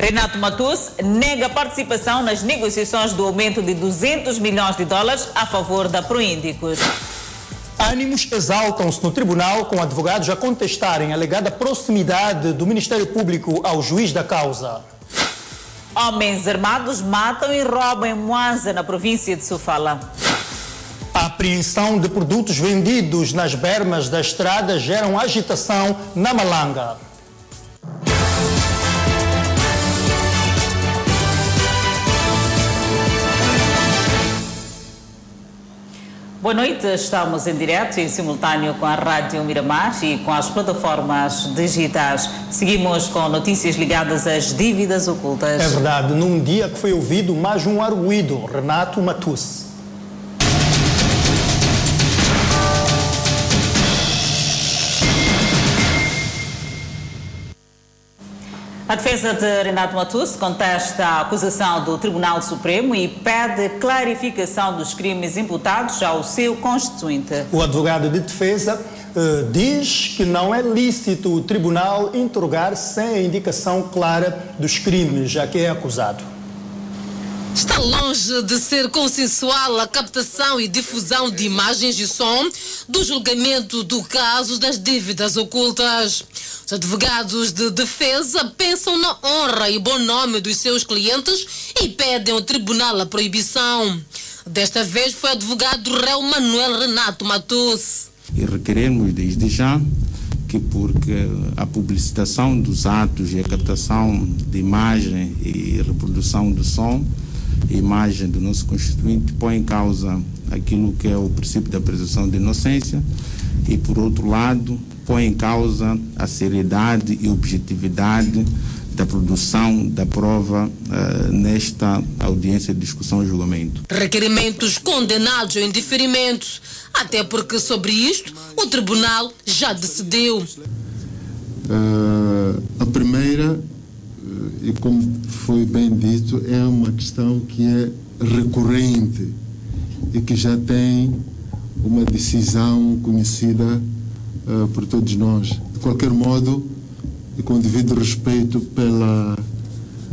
Renato Matus nega participação nas negociações do aumento de 200 milhões de dólares a favor da Proíndicos. Ânimos exaltam-se no tribunal com advogados a contestarem a alegada proximidade do Ministério Público ao juiz da causa. Homens armados matam e roubam em Moanza, na província de Sofala. A apreensão de produtos vendidos nas bermas da estrada geram agitação na Malanga. Boa noite, estamos em direto e simultâneo com a Rádio Miramar e com as plataformas digitais. Seguimos com notícias ligadas às dívidas ocultas. É verdade, num dia que foi ouvido mais um arguído, Renato Matus. A defesa de Renato Matus contesta a acusação do Tribunal Supremo e pede clarificação dos crimes imputados ao seu constituinte. O advogado de defesa uh, diz que não é lícito o tribunal interrogar sem a indicação clara dos crimes a que é acusado. Está longe de ser consensual a captação e difusão de imagens e som do julgamento do caso das dívidas ocultas. Os advogados de defesa pensam na honra e bom nome dos seus clientes e pedem ao tribunal a proibição. Desta vez foi o advogado réu Manuel Renato Matus. E requeremos desde já que porque a publicitação dos atos e a captação de imagem e reprodução do som imagem do nosso constituinte põe em causa aquilo que é o princípio da presunção de inocência e, por outro lado, põe em causa a seriedade e objetividade da produção da prova uh, nesta audiência de discussão e julgamento. Requerimentos condenados em diferimento, até porque sobre isto o tribunal já decidiu. Uh, a primeira e como foi bem dito, é uma questão que é recorrente e que já tem uma decisão conhecida uh, por todos nós. De qualquer modo, e com devido respeito pela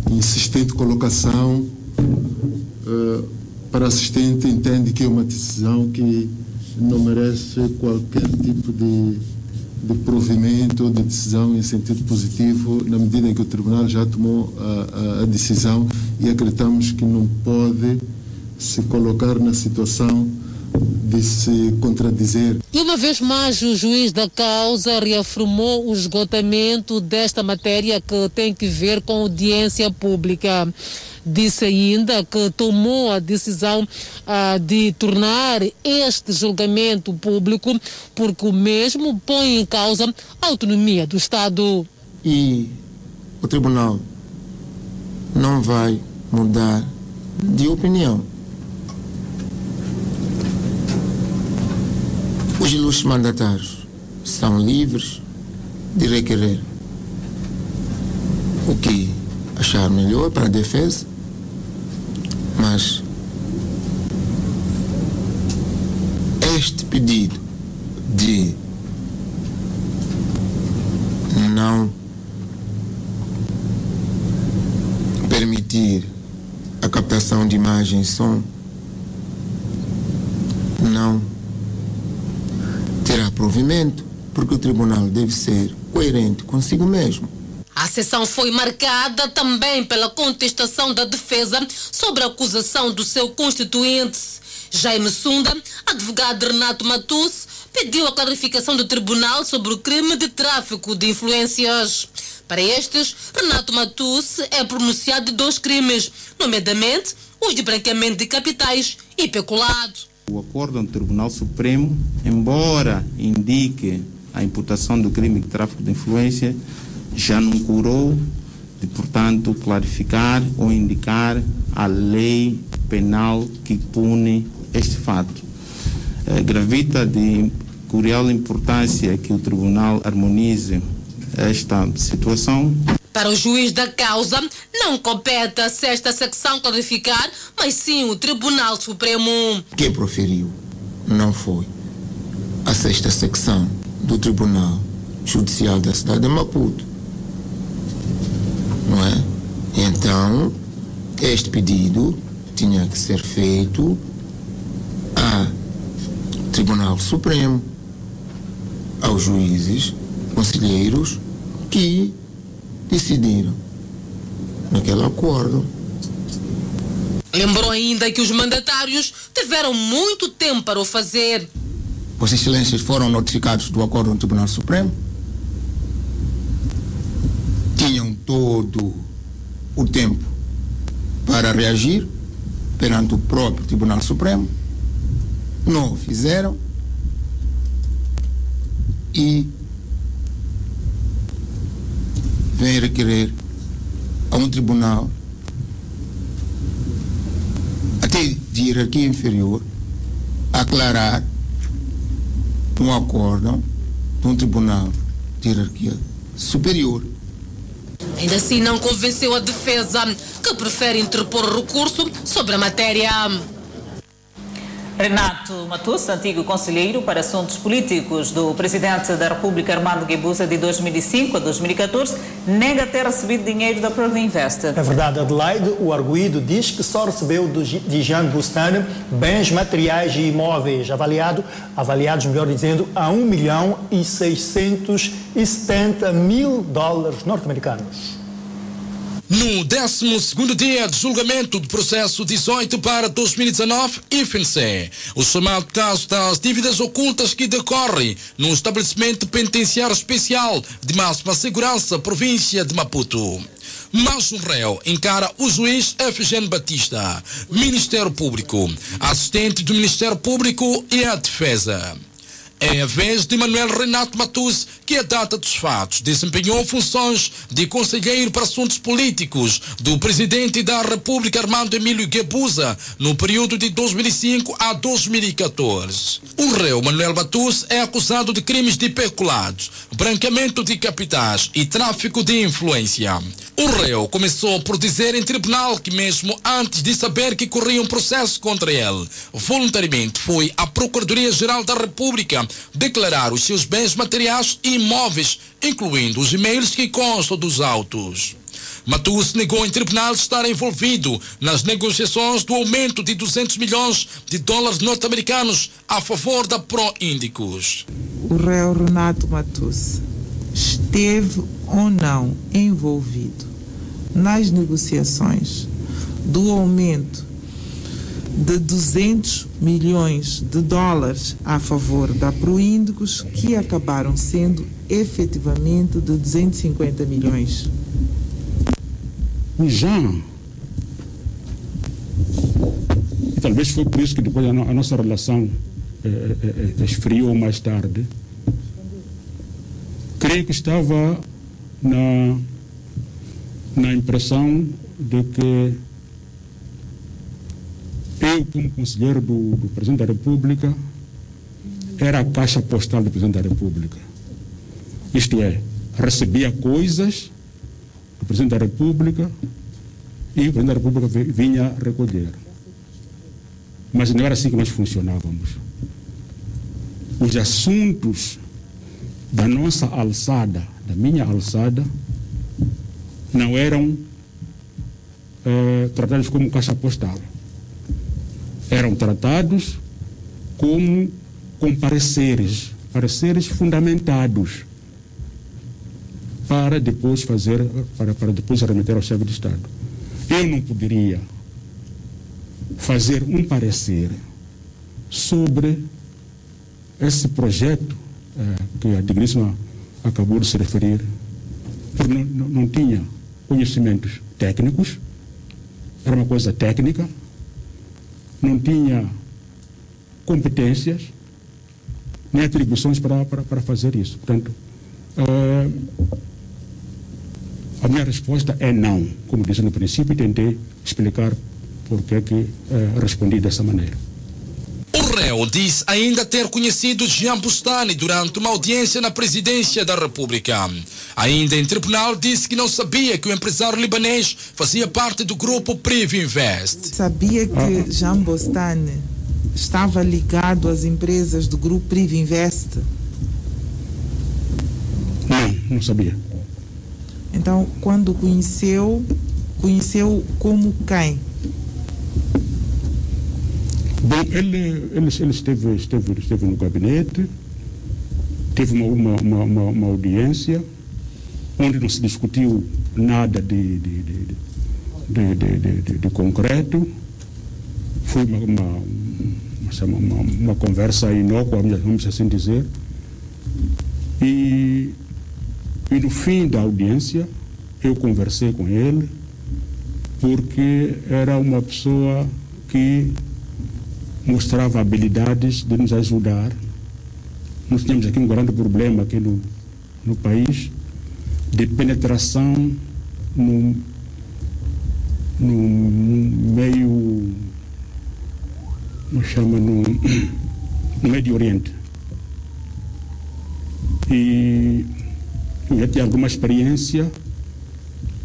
insistente colocação, uh, para assistente entende que é uma decisão que não merece qualquer tipo de de provimento, de decisão em sentido positivo, na medida em que o Tribunal já tomou a, a, a decisão e acreditamos que não pode se colocar na situação de se contradizer. E uma vez mais, o juiz da causa reafirmou o esgotamento desta matéria que tem que ver com audiência pública. Disse ainda que tomou a decisão ah, de tornar este julgamento público porque o mesmo põe em causa a autonomia do Estado. E o tribunal não vai mudar de opinião. Os ilustres mandatários são livres de requerer o que achar melhor para a defesa, mas este pedido de não permitir a captação de imagens e som não terá provimento, porque o tribunal deve ser coerente consigo mesmo. A sessão foi marcada também pela contestação da defesa sobre a acusação do seu constituinte. Jaime Sunda, advogado Renato Matus, pediu a clarificação do tribunal sobre o crime de tráfico de influências. Para estes, Renato Matus é pronunciado de dois crimes, nomeadamente os de branqueamento de capitais e peculado. O acordo do Tribunal Supremo, embora indique a imputação do crime de tráfico de influência, já não curou de, portanto, clarificar ou indicar a lei penal que pune este fato. É, gravita de curial importância que o Tribunal harmonize esta situação para o juiz da causa, não compete a sexta secção clarificar, mas sim o Tribunal Supremo. Quem proferiu não foi a sexta secção do Tribunal Judicial da cidade de Maputo. Não é? Então, este pedido tinha que ser feito a Tribunal Supremo, aos juízes, conselheiros que decidiram naquele acordo. Lembrou ainda que os mandatários tiveram muito tempo para o fazer. Vossas Excelências foram notificados do acordo no Tribunal Supremo? Todo o tempo para reagir perante o próprio Tribunal Supremo. Não o fizeram. E vem requerer a um tribunal até de hierarquia inferior aclarar um acordo de um tribunal de hierarquia superior. Ainda assim não convenceu a defesa, que prefere interpor recurso sobre a matéria. Renato Matus, antigo conselheiro para assuntos políticos do presidente da República Armando Guebuza de 2005 a 2014, nega ter recebido dinheiro da Provinvest. É verdade, Adelaide, o arguído diz que só recebeu de Jean Bustani bens materiais e imóveis avaliado, avaliados, melhor dizendo, a 1 milhão e 670 mil dólares norte-americanos. No 12 dia de julgamento do processo 18 para 2019, IFNC, o chamado caso das dívidas ocultas que decorre no estabelecimento penitenciário especial de máxima segurança, província de Maputo. Mas o réu encara o juiz Efigênio Batista, Ministério Público, assistente do Ministério Público e a defesa. É a vez de Manuel Renato Matus, que a data dos fatos desempenhou funções de conselheiro para assuntos políticos do presidente da República Armando Emílio Guebuza no período de 2005 a 2014. O réu Manuel Matus é acusado de crimes de peculados, branqueamento de capitais e tráfico de influência. O réu começou por dizer em tribunal que mesmo antes de saber que corria um processo contra ele, voluntariamente foi à Procuradoria-Geral da República declarar os seus bens materiais e imóveis, incluindo os e-mails que constam dos autos. Matus negou em tribunal estar envolvido nas negociações do aumento de 200 milhões de dólares norte-americanos a favor da Pro-Índicos. O réu Renato Matus esteve ou não envolvido nas negociações do aumento de 200 milhões de dólares a favor da Proíndicos, que acabaram sendo efetivamente de 250 milhões. O Jean, e talvez foi por isso que depois a, no, a nossa relação eh, eh, eh, esfriou mais tarde, creio que estava na, na impressão de que eu, como conselheiro do, do Presidente da República, era a caixa postal do Presidente da República. Isto é, recebia coisas do Presidente da República e o Presidente da República vinha recolher. Mas não era assim que nós funcionávamos. Os assuntos da nossa alçada, da minha alçada, não eram eh, tratados como caixa postal eram tratados como com pareceres, pareceres fundamentados para depois fazer, para, para depois remeter ao chefe de Estado. Eu não poderia fazer um parecer sobre esse projeto eh, que a Digníssima acabou de se referir, porque não, não, não tinha conhecimentos técnicos, era uma coisa técnica, não tinha competências nem atribuições para, para, para fazer isso. Portanto, uh, a minha resposta é não. Como disse no princípio, tentei explicar por que, que uh, respondi dessa maneira. O réu diz ainda ter conhecido Jean Bustani durante uma audiência na presidência da República. Ainda em tribunal disse que não sabia que o empresário libanês fazia parte do grupo Priv Invest. Sabia que Jean Bustani estava ligado às empresas do grupo Priv Invest? Não, não sabia. Então, quando conheceu, conheceu como quem? Bom, ele, ele, ele esteve, esteve, esteve no gabinete, teve uma, uma, uma, uma, audiência onde não se discutiu nada de, de, de, de, de, concreto. Foi uma, uma, uma, uma, uma conversa inócua, vamos assim dizer. E, e no fim da audiência, eu conversei com ele, porque era uma pessoa que mostrava habilidades de nos ajudar. Nós tínhamos aqui um grande problema aqui no, no país de penetração no, no meio, como chama, no, no Médio Oriente. E eu já tinha alguma experiência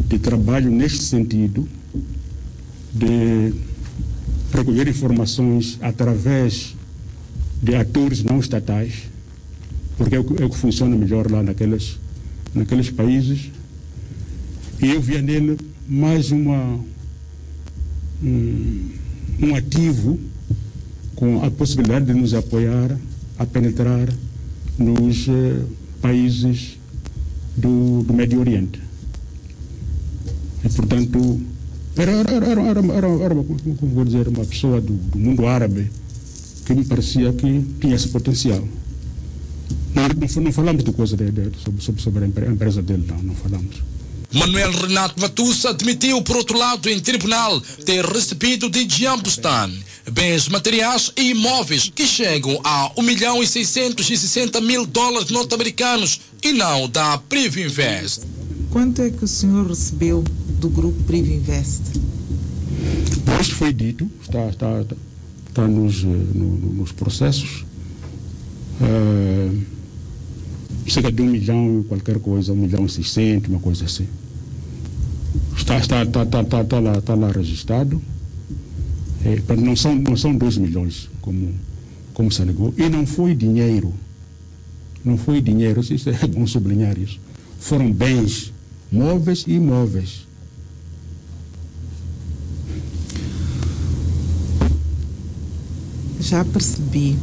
de trabalho neste sentido, de recolher informações através de atores não estatais, porque é o que, é o que funciona melhor lá naqueles, naqueles países. E eu via nele mais uma, um, um ativo com a possibilidade de nos apoiar a penetrar nos eh, países do, do Médio Oriente. E, portanto, era, era, era, era, era, uma, como vou dizer, uma pessoa do, do, mundo árabe que me parecia que tinha esse potencial. Não, não, falamos de coisa de, de, sobre, sobre, a empresa dele, não, não falamos. Manuel Renato Matussa admitiu, por outro lado, em tribunal, ter recebido de Jambustan bens materiais e imóveis que chegam a 1 milhão e 660 mil dólares norte-americanos e não da Privinvest. Quanto é que o senhor recebeu do grupo Privinvest? Isto foi dito, está, está, está, nos, no, nos processos. Uh, cerca de um milhão qualquer coisa, um milhão e seiscentos, uma coisa assim. Está, está, está, está, está, está, lá, está lá registrado. É, não, são, não são 2 milhões, como, como se alegou. E não foi dinheiro. Não foi dinheiro, isso é bom sublinhar isso. Foram bens móveis e imóveis. Já percebi.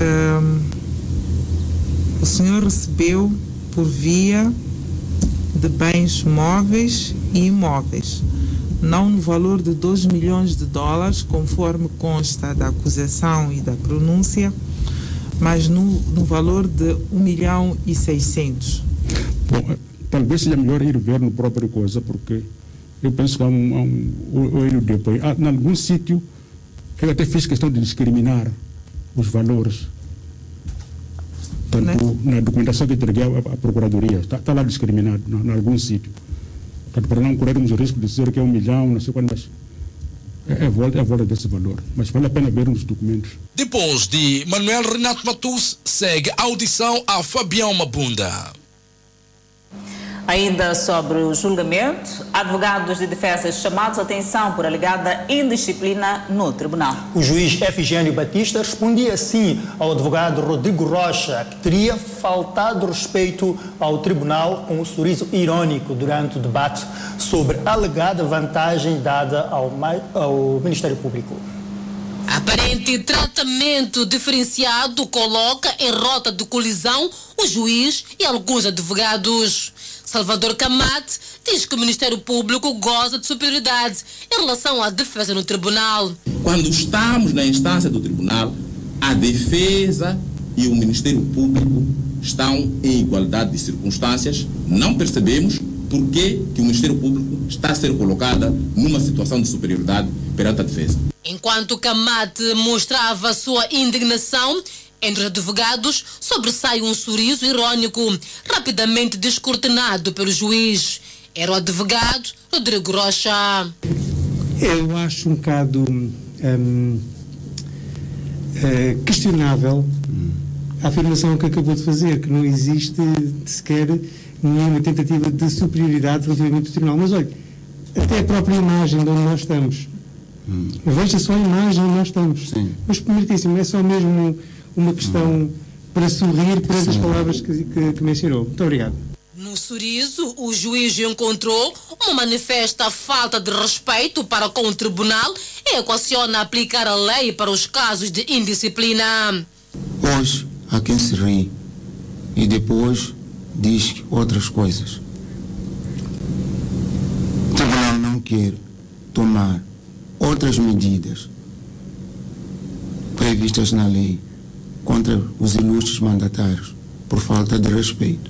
Um, o senhor recebeu por via de bens móveis e imóveis, não no valor de 2 milhões de dólares, conforme consta da acusação e da pronúncia, mas no, no valor de 1 milhão e 600. Bom, talvez seja melhor ir ver no próprio coisa, porque eu penso que há um, há um, depois. Ah, em algum sítio, eu até fiz questão de discriminar os valores. Tanto né? na documentação que entreguei à, Procuradoria, está, está lá discriminado, em algum sítio. Portanto, para não corrermos o risco de dizer que é um milhão, não sei quanto, mas é, é, volta, é a volta desse valor. Mas vale a pena ver nos documentos. Depois de Manuel Renato Matus, segue a audição a Fabião Mabunda. Ainda sobre o julgamento, advogados de defesa chamados a atenção por alegada indisciplina no tribunal. O juiz Efigênio Batista respondia assim ao advogado Rodrigo Rocha que teria faltado respeito ao tribunal com um sorriso irônico durante o debate sobre a alegada vantagem dada ao, ao Ministério Público. Aparente tratamento diferenciado coloca em rota de colisão o juiz e alguns advogados. Salvador Camate diz que o Ministério Público goza de superioridade em relação à defesa no tribunal. Quando estamos na instância do tribunal, a defesa e o Ministério Público estão em igualdade de circunstâncias. Não percebemos por que, que o Ministério Público está a ser colocado numa situação de superioridade perante a defesa. Enquanto Camate mostrava sua indignação, entre os advogados sobressai um sorriso irônico, rapidamente descortinado pelo juiz. Era o advogado Rodrigo Rocha. Eu acho um bocado hum, é, questionável a afirmação que acabou de fazer, que não existe sequer nenhuma tentativa de superioridade relativamente ao tribunal. Mas olha, até a própria imagem de onde nós estamos. Hum. Veja só a imagem onde nós estamos. Sim. Mas, meritíssimo, é só mesmo uma questão para sorrir perante as palavras que, que, que mencionou. Muito obrigado. No Surizo, o juiz encontrou uma manifesta falta de respeito para com o tribunal e equaciona aplicar a lei para os casos de indisciplina. Hoje há quem se ri e depois diz outras coisas. O tribunal não quer tomar outras medidas previstas na lei contra os ilustres mandatários por falta de respeito.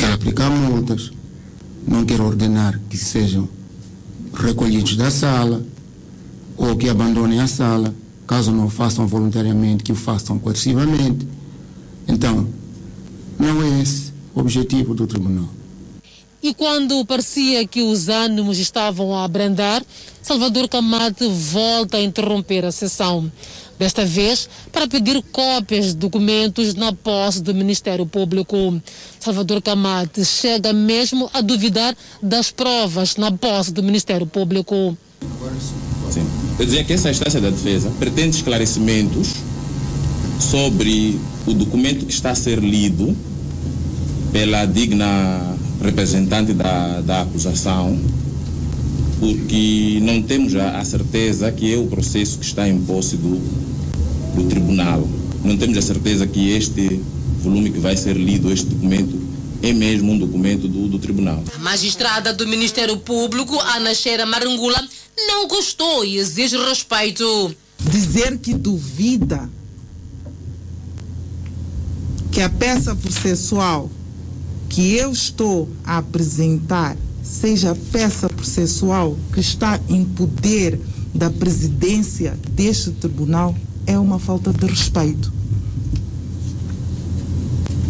Quer aplicar multas, não quer ordenar que sejam recolhidos da sala ou que abandonem a sala, caso não façam voluntariamente, que o façam coercivamente. Então, não é esse o objetivo do tribunal. E quando parecia que os ânimos estavam a abrandar, Salvador Camate volta a interromper a sessão. Desta vez, para pedir cópias de documentos na posse do Ministério Público. Salvador Camate chega mesmo a duvidar das provas na posse do Ministério Público. Sim. Eu dizia que essa instância da defesa pretende esclarecimentos sobre o documento que está a ser lido pela digna representante da, da acusação, porque não temos a, a certeza que é o processo que está em posse do, do tribunal. Não temos a certeza que este volume que vai ser lido, este documento, é mesmo um documento do, do tribunal. A magistrada do Ministério Público, Ana Cheira Marangula, não gostou e exige respeito. Dizer que duvida que a peça processual que eu estou a apresentar seja peça processual que está em poder da presidência deste tribunal é uma falta de respeito.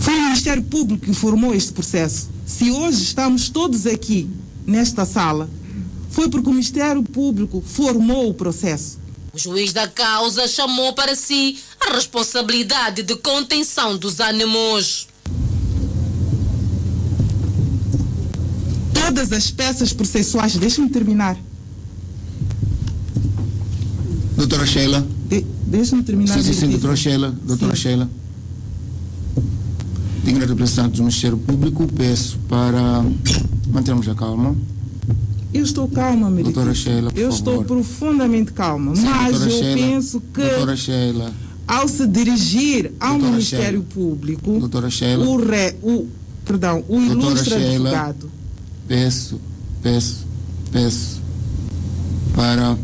Foi o Ministério Público que formou este processo. Se hoje estamos todos aqui nesta sala, foi porque o Ministério Público formou o processo. O juiz da causa chamou para si a responsabilidade de contenção dos ânimos. Todas as peças processuais, deixe-me terminar. Doutora Sheila. De, deixe-me terminar. Sim, sim, sim, doutora Sheila. Doutora sim. Sheila. Digna representante do Ministério Público, peço para mantermos a calma. Eu estou calma, Meriquita. Doutora Sheila, por Eu favor. estou profundamente calma. Sim, mas eu Sheila. penso que Doutora Sheila. ao se dirigir ao Doutora Ministério Sheila. Público, Doutora Sheila. o, re, o, perdão, o Doutora ilustre Sheila. advogado Peço, peço, peço para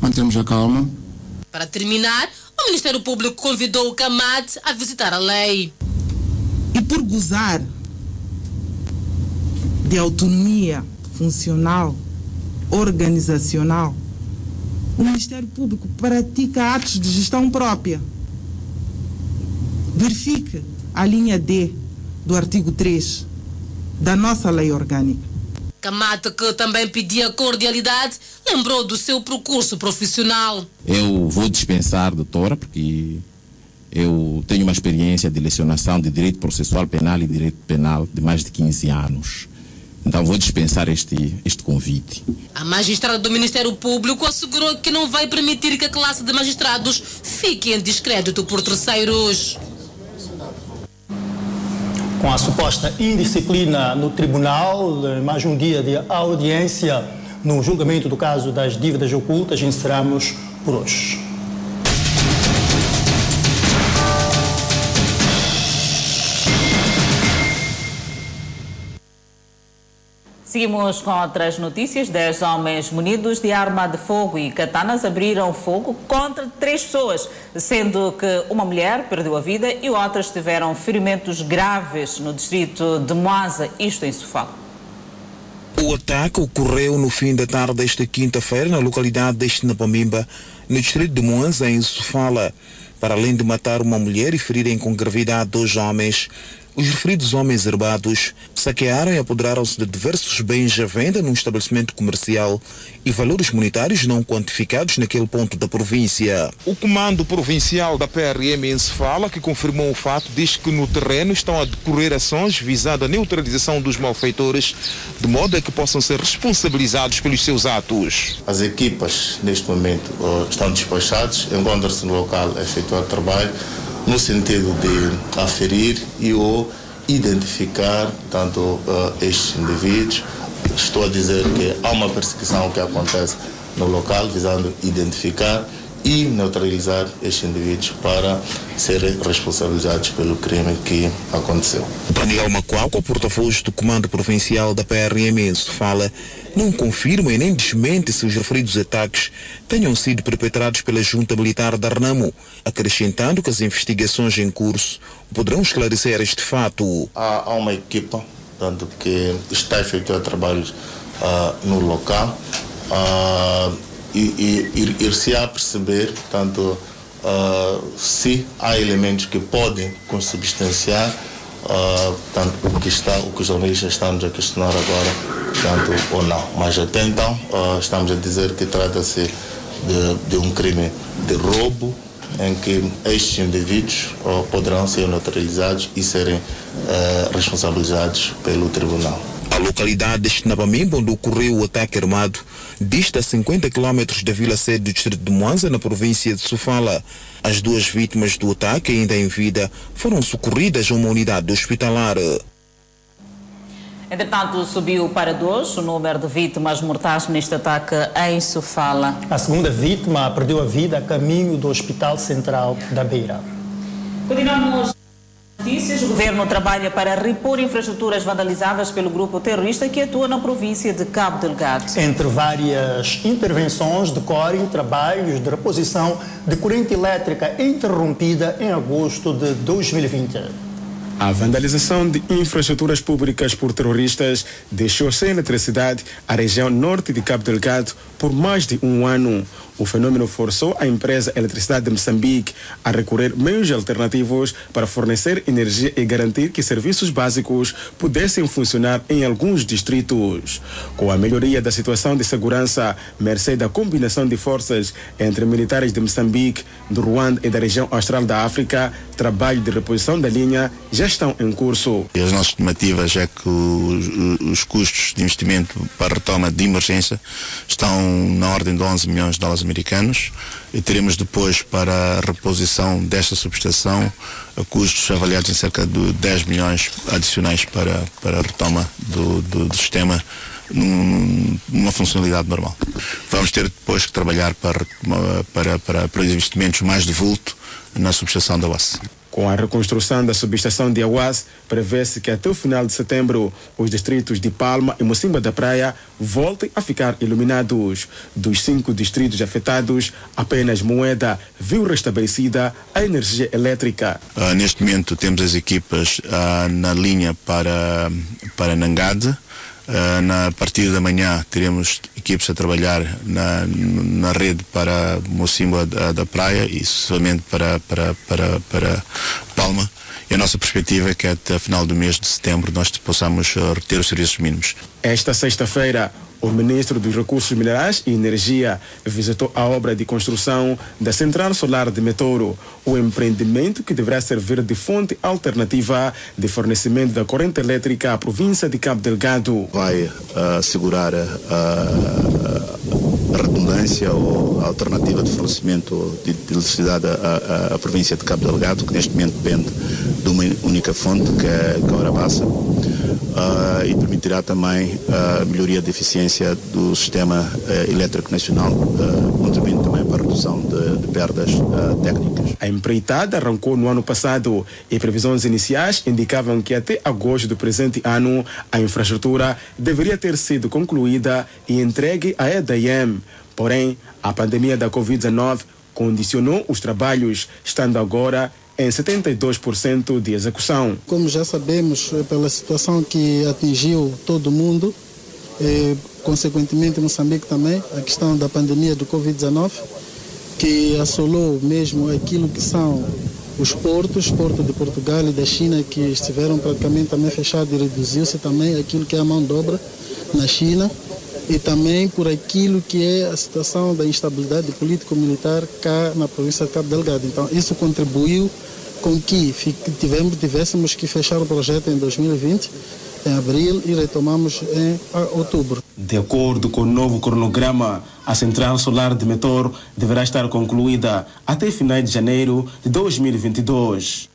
mantermos a calma. Para terminar, o Ministério Público convidou o Camate a visitar a lei. e por gozar de autonomia funcional, organizacional, o Ministério Público pratica atos de gestão própria. Verifique a linha D do artigo 3 da nossa lei orgânica. Camate, que também pedia cordialidade, lembrou do seu percurso profissional. Eu vou dispensar, doutora, porque eu tenho uma experiência de lecionação de direito processual penal e direito penal de mais de 15 anos. Então vou dispensar este, este convite. A magistrada do Ministério Público assegurou que não vai permitir que a classe de magistrados fique em descrédito por terceiros. Com a suposta indisciplina no tribunal, eh, mais um dia de audiência no julgamento do caso das dívidas ocultas, encerramos por hoje. Seguimos com outras notícias. Dez homens munidos de arma de fogo e katanas abriram fogo contra três pessoas, sendo que uma mulher perdeu a vida e outras tiveram ferimentos graves no distrito de Moasa, isto em Sofala. O ataque ocorreu no fim da tarde desta quinta-feira na localidade de Napamimba, no distrito de Moanza, em Sofala. Para além de matar uma mulher e ferirem com gravidade dois homens, os referidos homens armados saquearam e apoderaram-se de diversos bens à venda num estabelecimento comercial e valores monetários não quantificados naquele ponto da província. O comando provincial da PRM em Sofala, que confirmou o fato, diz que no terreno estão a decorrer ações visando a neutralização dos malfeitores, de modo a que possam ser responsabilizados pelos seus atos. As equipas, neste momento, eh, estão despachadas, encontram-se no local a efetuar trabalho no sentido de aferir e ou identificar tanto uh, estes indivíduos. Estou a dizer que há uma perseguição que acontece no local visando identificar e neutralizar estes indivíduos para serem responsabilizados pelo crime que aconteceu. Daniel Macuaco, porta-voz do Comando Provincial da PRM, fala, não confirma e nem desmente se os referidos ataques tenham sido perpetrados pela Junta Militar da Renamo, acrescentando que as investigações em curso poderão esclarecer este fato. Há, há uma equipa tanto que está a efetuar trabalhos uh, no local. Uh, e, ir-se a perceber, tanto uh, se há elementos que podem consubstanciar uh, tanto o que está, o que os jornalistas estamos a questionar agora, tanto ou não. Mas até então uh, estamos a dizer que trata-se de, de, um crime de roubo em que estes indivíduos uh, poderão ser neutralizados e serem responsabilizados pelo tribunal. A localidade de Chinabamimba, onde ocorreu o ataque armado, dista 50 km da vila sede do distrito de Mwanza, na província de Sofala. As duas vítimas do ataque, ainda em vida, foram socorridas a uma unidade hospitalar. Entretanto, subiu para dois o número de vítimas mortais neste ataque em Sofala. A segunda vítima perdeu a vida a caminho do Hospital Central da Beira. Continuamos notícias, o governo trabalha para repor infraestruturas vandalizadas pelo grupo terrorista que atua na província de Cabo Delgado. Entre várias intervenções, decorrem trabalhos de reposição de corrente elétrica interrompida em agosto de 2020. A vandalização de infraestruturas públicas por terroristas deixou sem eletricidade a região norte de Cabo Delgado por mais de um ano. O fenômeno forçou a empresa Eletricidade de Moçambique a recorrer meios alternativos para fornecer energia e garantir que serviços básicos pudessem funcionar em alguns distritos. Com a melhoria da situação de segurança, mercê da combinação de forças entre militares de Moçambique, do Ruanda e da região austral da África, trabalho de reposição da linha já estão em curso. As nossas estimativas é que os, os custos de investimento para retoma de emergência estão na ordem de 11 milhões de dólares americanos e teremos depois para a reposição desta subestação custos avaliados em cerca de 10 milhões adicionais para, para a retoma do, do, do sistema num, numa funcionalidade normal. Vamos ter depois que trabalhar para, para, para, para investimentos mais de vulto na subestação da UAS. Com a reconstrução da subestação de Awas, prevê-se que até o final de setembro os distritos de Palma e Mocimba da Praia voltem a ficar iluminados. Dos cinco distritos afetados, apenas Moeda viu restabelecida a energia elétrica. Uh, neste momento temos as equipas uh, na linha para, para Nangade, Uh, na partir da manhã teremos equipes a trabalhar na, na rede para Mocimba da, da Praia e somente para, para, para, para Palma. E a nossa perspectiva é que até final do mês de setembro nós possamos uh, reter os serviços mínimos. Esta sexta-feira, o ministro dos Recursos Minerais e Energia visitou a obra de construção da Central Solar de Metouro, o empreendimento que deverá servir de fonte alternativa de fornecimento da corrente elétrica à província de Cabo Delgado. Vai uh, assegurar uh, a redundância ou a alternativa de fornecimento de, de eletricidade à, à, à, província de Cabo Delgado, que neste momento depende de uma única fonte, que é, a Urabassa uh, e permitirá também a melhoria da eficiência do sistema uh, elétrico nacional, uh, contribuindo também para a redução de, de perdas técnicas. A empreitada arrancou no ano passado e previsões iniciais indicavam que até agosto do presente ano a infraestrutura deveria ter sido concluída e entregue à EDM. Porém, a pandemia da Covid-19 condicionou os trabalhos, estando agora em 72% de execução. Como já sabemos, eh, pela situação que atingiu todo mundo, e, consequentemente Moçambique também, a questão da pandemia do Covid-19, que assolou mesmo aquilo que são os portos, porto de Portugal e da China, que estiveram praticamente também fechados e reduziu-se também aquilo que é a mão de obra na China e também por aquilo que é a situação da instabilidade político-militar cá na província de Cabo Delgado. Então, isso contribuiu com que tivemos, tivéssemos que fechar o projeto em 2020, em abril, e retomamos em outubro. De acordo com o novo cronograma, a central solar de Metor deverá estar concluída até finais de janeiro de 2022.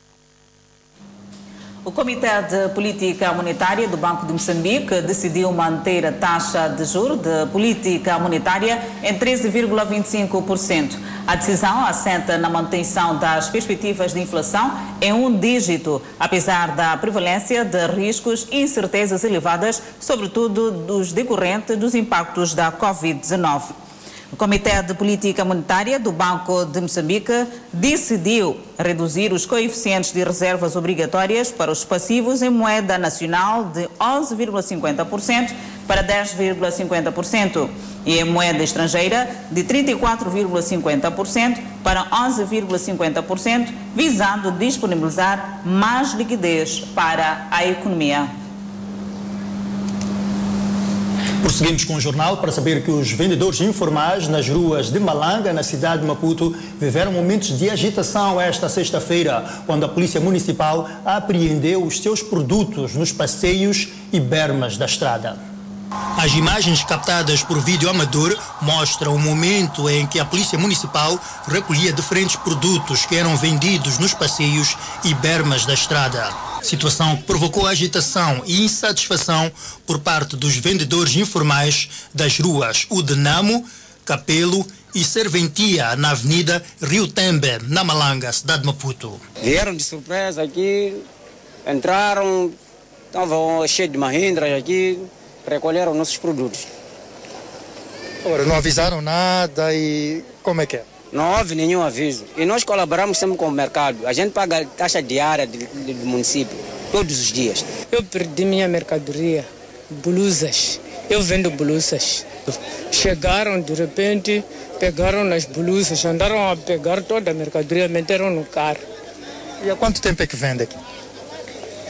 O Comitê de Política Monetária do Banco de Moçambique decidiu manter a taxa de juros de política monetária em 13,25%. A decisão assenta na manutenção das perspectivas de inflação em um dígito, apesar da prevalência de riscos e incertezas elevadas, sobretudo dos decorrentes dos impactos da Covid-19. O Comitê de Política Monetária do Banco de Moçambique decidiu reduzir os coeficientes de reservas obrigatórias para os passivos em moeda nacional de 11,50% para 10,50% e em moeda estrangeira de 34,50% para 11,50%, visando disponibilizar mais liquidez para a economia. Prosseguimos com o jornal para saber que os vendedores informais nas ruas de Malanga, na cidade de Maputo, viveram momentos de agitação esta sexta-feira, quando a Polícia Municipal apreendeu os seus produtos nos passeios e bermas da estrada. As imagens captadas por vídeo amador mostram o momento em que a Polícia Municipal recolhia diferentes produtos que eram vendidos nos passeios e bermas da estrada. Situação que provocou agitação e insatisfação por parte dos vendedores informais das ruas Udenamo, Capelo e Serventia, na Avenida Rio Tembe, na Malanga, cidade de Maputo. Vieram de surpresa aqui, entraram, estavam cheios de mahindras aqui, recolheram nossos produtos. Agora, não avisaram nada e como é que é? Não houve nenhum aviso. E nós colaboramos sempre com o mercado. A gente paga taxa diária de- do município, todos os dias. Eu perdi minha mercadoria, blusas. Eu vendo blusas. Chegaram de repente, pegaram nas blusas, andaram a pegar toda a mercadoria, meteram no carro. E há quanto tempo é que vende aqui?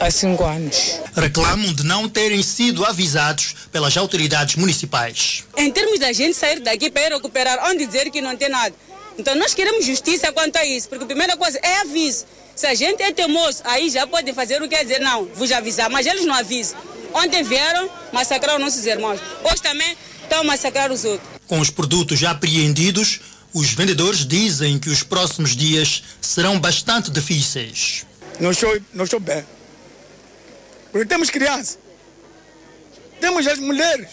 Há cinco anos. Reclamam de não terem sido avisados pelas autoridades municipais. Em termos da gente sair daqui para ir recuperar, onde dizer que não tem nada. Então nós queremos justiça quanto a isso, porque a primeira coisa é aviso. Se a gente é teimoso, aí já podem fazer o que é dizer, não, vou avisar, mas eles não avisam. Ontem vieram massacrar os nossos irmãos. Hoje também estão a massacrar os outros. Com os produtos já apreendidos, os vendedores dizem que os próximos dias serão bastante difíceis. Não estou, não estou bem. Porque temos crianças, temos as mulheres,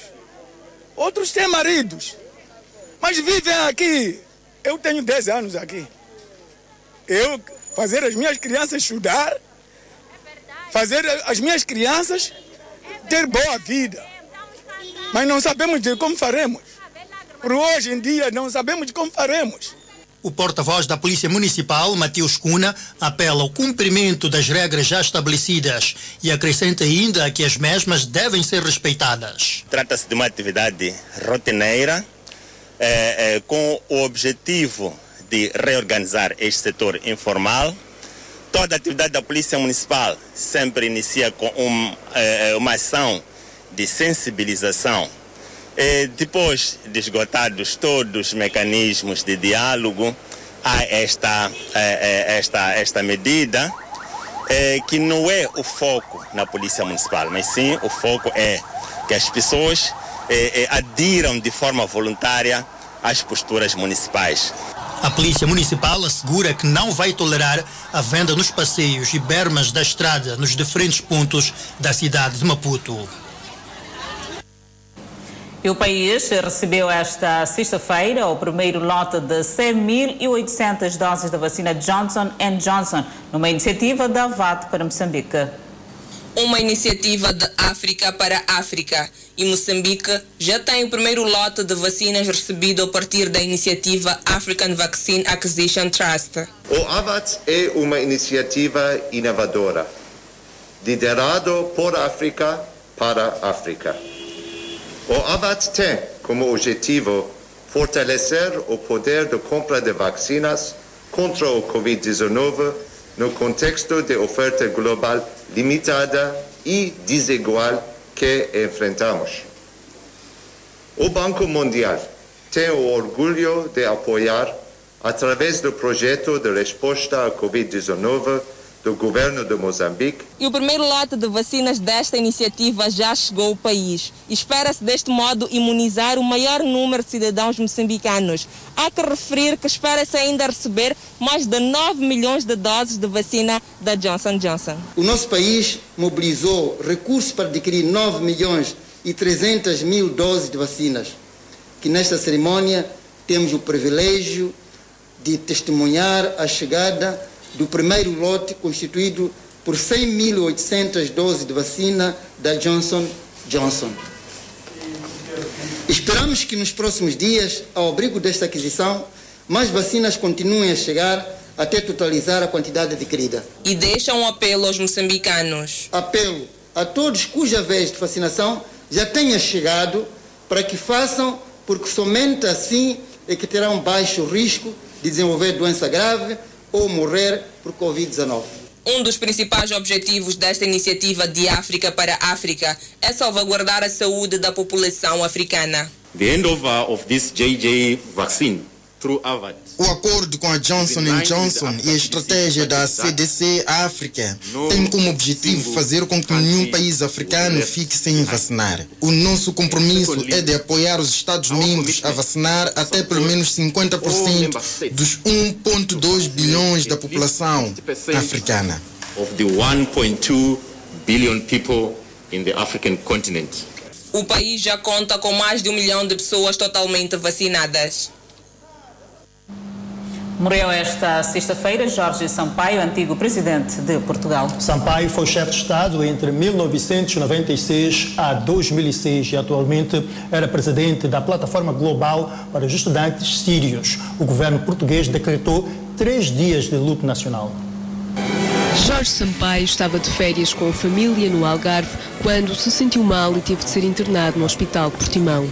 outros têm maridos, mas vivem aqui. Eu tenho 10 anos aqui. Eu fazer as minhas crianças estudar, fazer as minhas crianças ter boa vida. Mas não sabemos de como faremos. Por hoje em dia não sabemos de como faremos. O porta-voz da Polícia Municipal, Mateus Cunha, apela ao cumprimento das regras já estabelecidas e acrescenta ainda que as mesmas devem ser respeitadas. Trata-se de uma atividade rotineira eh, eh, com o objetivo de reorganizar este setor informal. Toda a atividade da Polícia Municipal sempre inicia com um, eh, uma ação de sensibilização. Eh, depois de esgotados todos os mecanismos de diálogo, há esta, eh, eh, esta, esta medida que não é o foco na Polícia Municipal, mas sim o foco é que as pessoas adiram de forma voluntária às posturas municipais. A Polícia Municipal assegura que não vai tolerar a venda nos passeios e bermas da estrada nos diferentes pontos da cidade de Maputo. E o país recebeu esta sexta-feira o primeiro lote de 100.800 doses da vacina Johnson Johnson, numa iniciativa da VAT para Moçambique. Uma iniciativa de África para a África e Moçambique já tem o primeiro lote de vacinas recebido a partir da iniciativa African Vaccine Acquisition Trust. O AVAT é uma iniciativa inovadora, liderado por África para África. O AVAT tem como objetivo fortalecer o poder de compra de vacinas contra o Covid-19 no contexto de oferta global limitada e desigual que enfrentamos. O Banco Mundial tem o orgulho de apoiar, através do projeto de resposta à Covid-19, do governo de Moçambique E o primeiro lote de vacinas desta iniciativa já chegou ao país. Espera-se deste modo imunizar o maior número de cidadãos moçambicanos. Há que referir que espera-se ainda receber mais de 9 milhões de doses de vacina da Johnson Johnson. O nosso país mobilizou recursos para adquirir 9 milhões e 300 mil doses de vacinas, que nesta cerimônia temos o privilégio de testemunhar a chegada do primeiro lote constituído por 100.800 doses de vacina da Johnson Johnson. Esperamos que nos próximos dias, ao abrigo desta aquisição, mais vacinas continuem a chegar até totalizar a quantidade adquirida. E deixa um apelo aos moçambicanos. Apelo a todos cuja vez de vacinação já tenha chegado para que façam, porque somente assim é que terão baixo risco de desenvolver doença grave ou morrer por Covid-19. Um dos principais objetivos desta iniciativa de África para África é salvaguardar a saúde da população africana. The handover of this JJ vaccine O acordo com a Johnson Johnson e a estratégia da CDC África tem como objetivo fazer com que nenhum país africano fique sem vacinar. O nosso compromisso é de apoiar os Estados-membros a vacinar até pelo menos 50% dos 1,2 bilhões da população africana. of the 1.2 billion people in the African continent. O país já conta com mais de um milhão de pessoas totalmente vacinadas. Morreu esta sexta-feira Jorge Sampaio, antigo presidente de Portugal. Sampaio foi chefe de Estado entre 1996 a 2006 e atualmente era presidente da Plataforma Global para os Estudantes Sírios. O governo português decretou três dias de luto nacional. Jorge Sampaio estava de férias com a família no Algarve quando se sentiu mal e teve de ser internado no Hospital Portimão.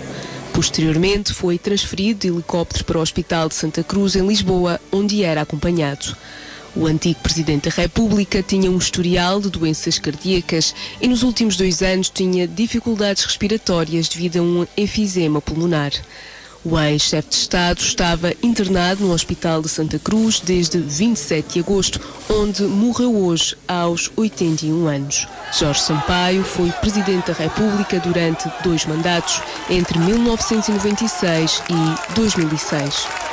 Posteriormente, foi transferido de helicóptero para o Hospital de Santa Cruz, em Lisboa, onde era acompanhado. O antigo Presidente da República tinha um historial de doenças cardíacas e nos últimos dois anos tinha dificuldades respiratórias devido a um enfisema pulmonar. O ex-chefe de Estado estava internado no Hospital de Santa Cruz desde 27 de agosto, onde morreu hoje aos 81 anos. Jorge Sampaio foi Presidente da República durante dois mandatos, entre 1996 e 2006.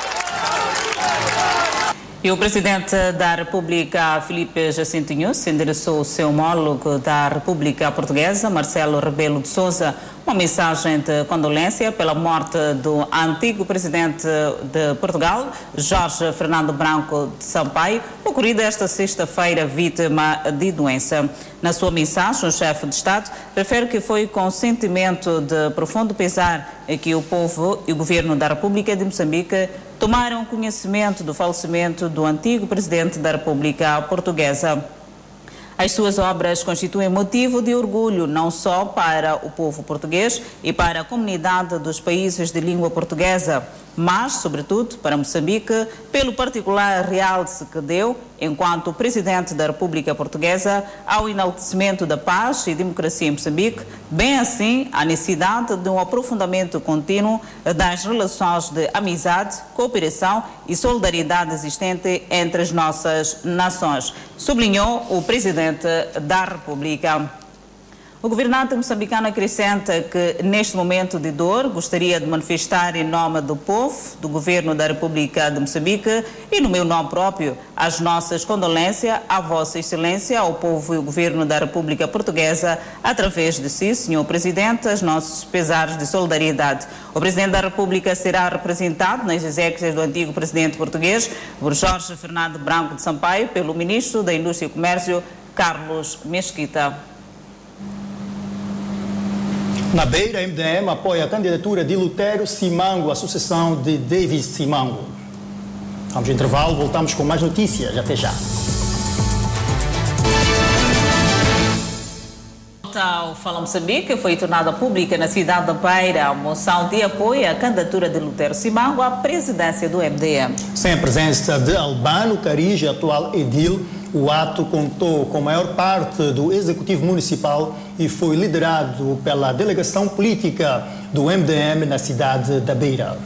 E o presidente da República, Filipe Jacinto Inhosse, endereçou ao seu homólogo da República Portuguesa, Marcelo Rebelo de Sousa, uma mensagem de condolência pela morte do antigo presidente de Portugal, Jorge Fernando Branco de Sampaio, ocorrida esta sexta-feira vítima de doença. Na sua mensagem, o chefe de Estado refere que foi com sentimento de profundo pesar que o povo e o governo da República de Moçambique tomaram conhecimento do falecimento do antigo presidente da República Portuguesa. As suas obras constituem motivo de orgulho não só para o povo português e para a comunidade dos países de língua portuguesa, mas, sobretudo, para Moçambique, pelo particular realce que deu, enquanto presidente da República Portuguesa, ao enaltecimento da paz e democracia em Moçambique, bem assim a necessidade de um aprofundamento contínuo das relações de amizade, cooperação e solidariedade existente entre as nossas nações, sublinhou o presidente da República. O governante moçambicano acrescenta que, neste momento de dor, gostaria de manifestar em nome do povo, do governo da República de Moçambique e no meu nome próprio, as nossas condolências à Vossa Excelência, ao povo e ao governo da República Portuguesa, através de si, Senhor Presidente, os nossos pesares de solidariedade. O Presidente da República será representado nas exéquias do antigo presidente português, por Jorge Fernando Branco de Sampaio, pelo Ministro da Indústria e Comércio, Carlos Mesquita. Na Beira, a MDM apoia a candidatura de Lutero Simango à sucessão de Davis Simango. Vamos ao intervalo, voltamos com mais notícias. Até já. ao Fala Moçambique foi tornada pública na cidade da Beira a moção de apoio à candidatura de Lutero Simango à presidência do MDM. Sem a presença de Albano Carige, atual edil, o ato contou com a maior parte do Executivo Municipal e foi liderado pela delegação política do MDM na cidade da Beira.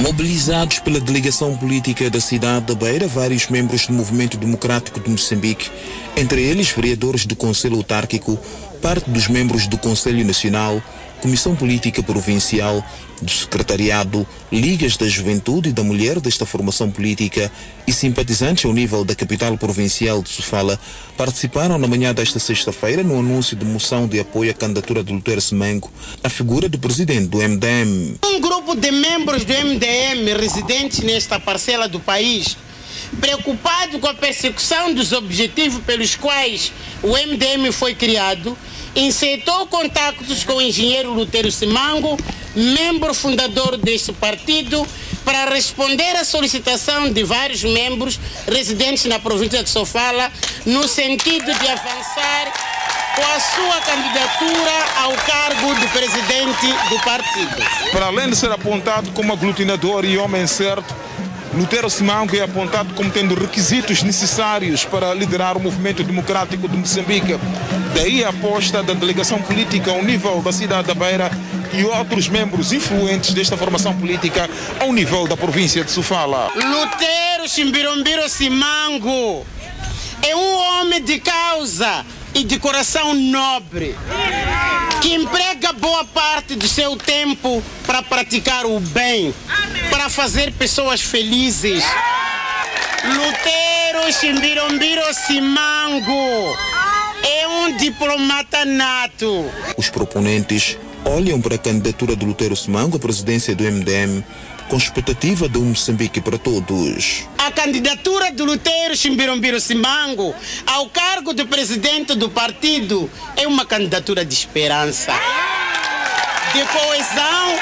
Mobilizados pela delegação política da cidade da Beira, vários membros do Movimento Democrático de Moçambique, entre eles vereadores do Conselho Autárquico, parte dos membros do Conselho Nacional, Comissão Política Provincial, do Secretariado, Ligas da Juventude e da Mulher desta formação política e simpatizantes ao nível da capital provincial de Sofala participaram na manhã desta sexta-feira no anúncio de moção de apoio à candidatura de Lutero Semengo à figura do presidente do MDM. Um grupo de membros do MDM residentes nesta parcela do país preocupado com a persecução dos objetivos pelos quais o MDM foi criado, incitou contactos com o engenheiro Lutero Simango, membro fundador deste partido, para responder à solicitação de vários membros residentes na província de Sofala, no sentido de avançar com a sua candidatura ao cargo do presidente do partido. Para além de ser apontado como aglutinador e homem certo, Lutero Simango é apontado como tendo requisitos necessários para liderar o movimento democrático de Moçambique. Daí a aposta da delegação política ao nível da cidade da Beira e outros membros influentes desta formação política ao nível da província de Sofala. Lutero Chimbirombiro Simango é um homem de causa e de coração nobre, que emprega boa parte do seu tempo para praticar o bem, para fazer pessoas felizes. Lutero Chimbirombiro Simango é um diplomata nato. Os proponentes olham para a candidatura de Lutero Simango à presidência do MDM com expectativa de um Moçambique para todos. A candidatura de Lutero Chimbirombiro Simango ao cargo de presidente do partido é uma candidatura de esperança, de coesão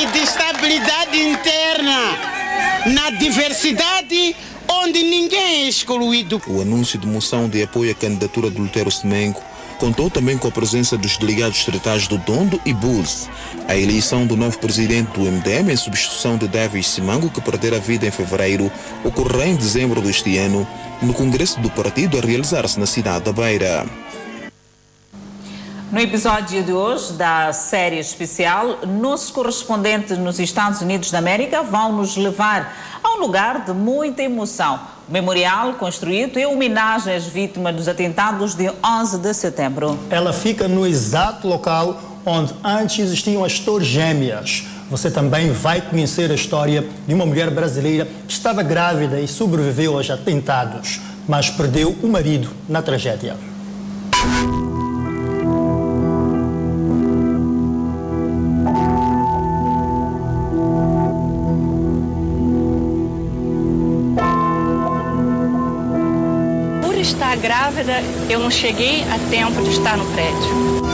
e de estabilidade interna na diversidade onde ninguém é excluído. O anúncio de moção de apoio à candidatura de Lutero Semengo contou também com a presença dos delegados distritais do Dondo e Bulls. A eleição do novo presidente do MDM em substituição de Davis Simango, que perdera a vida em fevereiro, ocorrerá em dezembro deste ano no Congresso do Partido a realizar-se na cidade da Beira. No episódio de hoje da série especial, nossos correspondentes nos Estados Unidos da América vão nos levar a um lugar de muita emoção. O memorial construído em homenagem às vítimas dos atentados de 11 de setembro. Ela fica no exato local onde antes existiam as Torres Gêmeas. Você também vai conhecer a história de uma mulher brasileira que estava grávida e sobreviveu aos atentados, mas perdeu o marido na tragédia. Grávida, eu não cheguei a tempo de estar no prédio.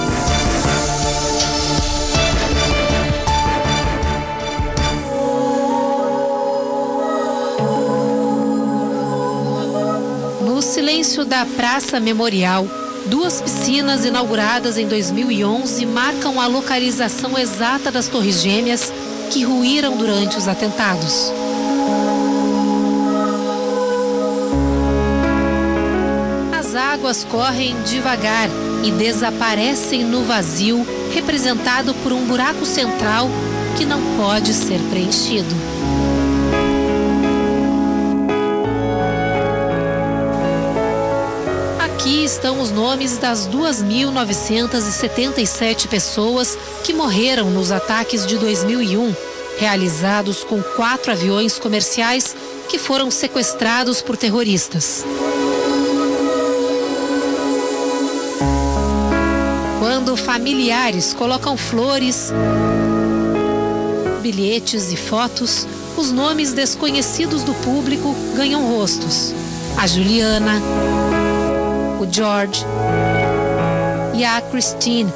No silêncio da Praça Memorial, duas piscinas inauguradas em 2011 marcam a localização exata das Torres Gêmeas que ruíram durante os atentados. Águas correm devagar e desaparecem no vazio, representado por um buraco central que não pode ser preenchido. Aqui estão os nomes das 2.977 pessoas que morreram nos ataques de 2001, realizados com quatro aviões comerciais que foram sequestrados por terroristas. Quando familiares colocam flores, bilhetes e fotos, os nomes desconhecidos do público ganham rostos. A Juliana, o George e a Christine,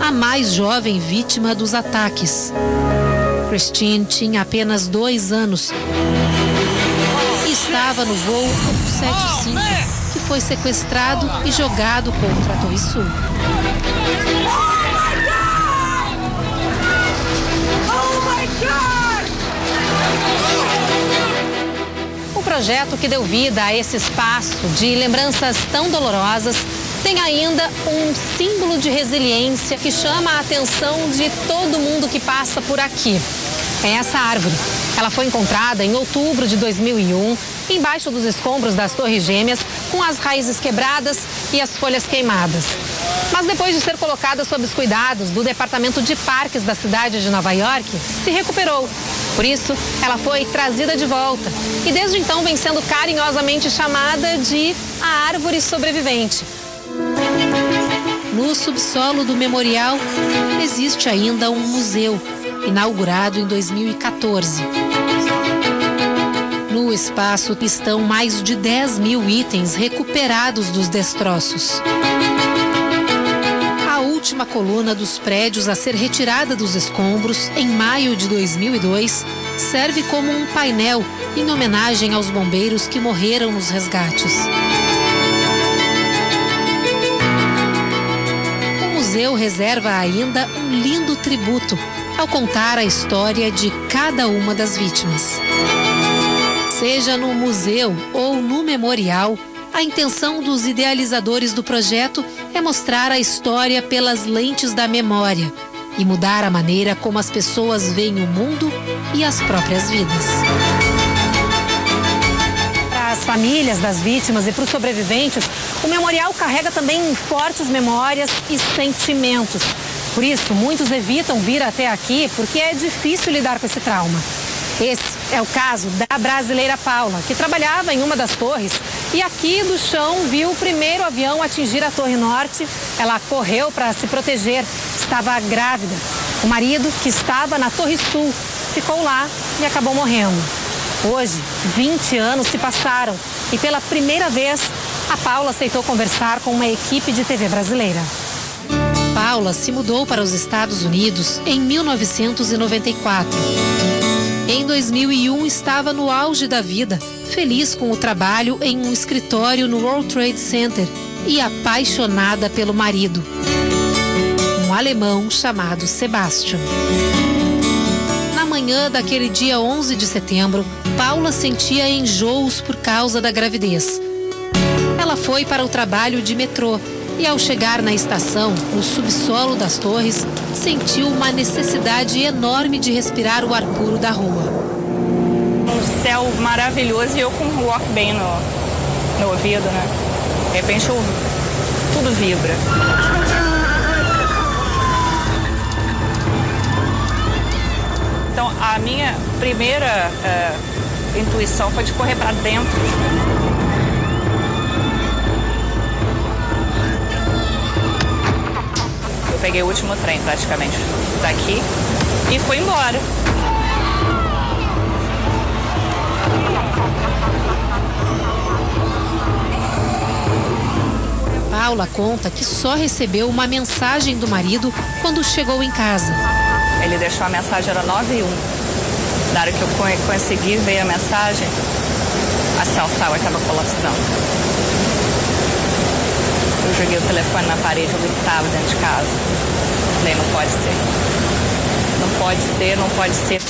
a mais jovem vítima dos ataques. Christine tinha apenas dois anos e estava no voo 175, que foi sequestrado e jogado contra a Torre Sul. Projeto que deu vida a esse espaço de lembranças tão dolorosas tem ainda um símbolo de resiliência que chama a atenção de todo mundo que passa por aqui. é essa árvore. Ela foi encontrada em outubro de 2001, embaixo dos escombros das Torres Gêmeas, com as raízes quebradas e as folhas queimadas. Mas depois de ser colocada sob os cuidados do Departamento de Parques da cidade de Nova York, se recuperou. Por isso, ela foi trazida de volta e desde então vem sendo carinhosamente chamada de a árvore sobrevivente. No subsolo do memorial existe ainda um museu, inaugurado em 2014. No espaço estão mais de 10 mil itens recuperados dos destroços. Última coluna dos prédios a ser retirada dos escombros, em maio de 2002, serve como um painel em homenagem aos bombeiros que morreram nos resgates. O museu reserva ainda um lindo tributo ao contar a história de cada uma das vítimas. Seja no museu ou no memorial, a intenção dos idealizadores do projeto é mostrar a história pelas lentes da memória e mudar a maneira como as pessoas veem o mundo e as próprias vidas. Para as famílias das vítimas e para os sobreviventes, o memorial carrega também fortes memórias e sentimentos. Por isso, muitos evitam vir até aqui porque é difícil lidar com esse trauma. Esse é o caso da brasileira Paula, que trabalhava em uma das torres e aqui do chão viu o primeiro avião atingir a Torre Norte. Ela correu para se proteger, estava grávida. O marido, que estava na Torre Sul, ficou lá e acabou morrendo. Hoje, 20 anos se passaram e pela primeira vez, a Paula aceitou conversar com uma equipe de TV brasileira. Paula se mudou para os Estados Unidos em 1994. Em 2001, estava no auge da vida, feliz com o trabalho em um escritório no World Trade Center e apaixonada pelo marido, um alemão chamado Sebastian. Na manhã daquele dia 11 de setembro, Paula sentia enjoos por causa da gravidez. Ela foi para o trabalho de metrô e, ao chegar na estação, no subsolo das torres, sentiu uma necessidade enorme de respirar o ar puro da rua. Céu maravilhoso e eu com um walk bem no, no ouvido, né? De repente eu, tudo vibra. Então a minha primeira uh, intuição foi de correr para dentro. Eu peguei o último trem praticamente daqui e fui embora. Paula conta que só recebeu uma mensagem do marido quando chegou em casa. Ele deixou a mensagem, era 9 e 1. Na hora que eu consegui ver a mensagem, a Tower estava colapsando. Eu joguei o telefone na parede, eu gritava dentro de casa. Falei, não pode ser. Pode ser, não pode ser.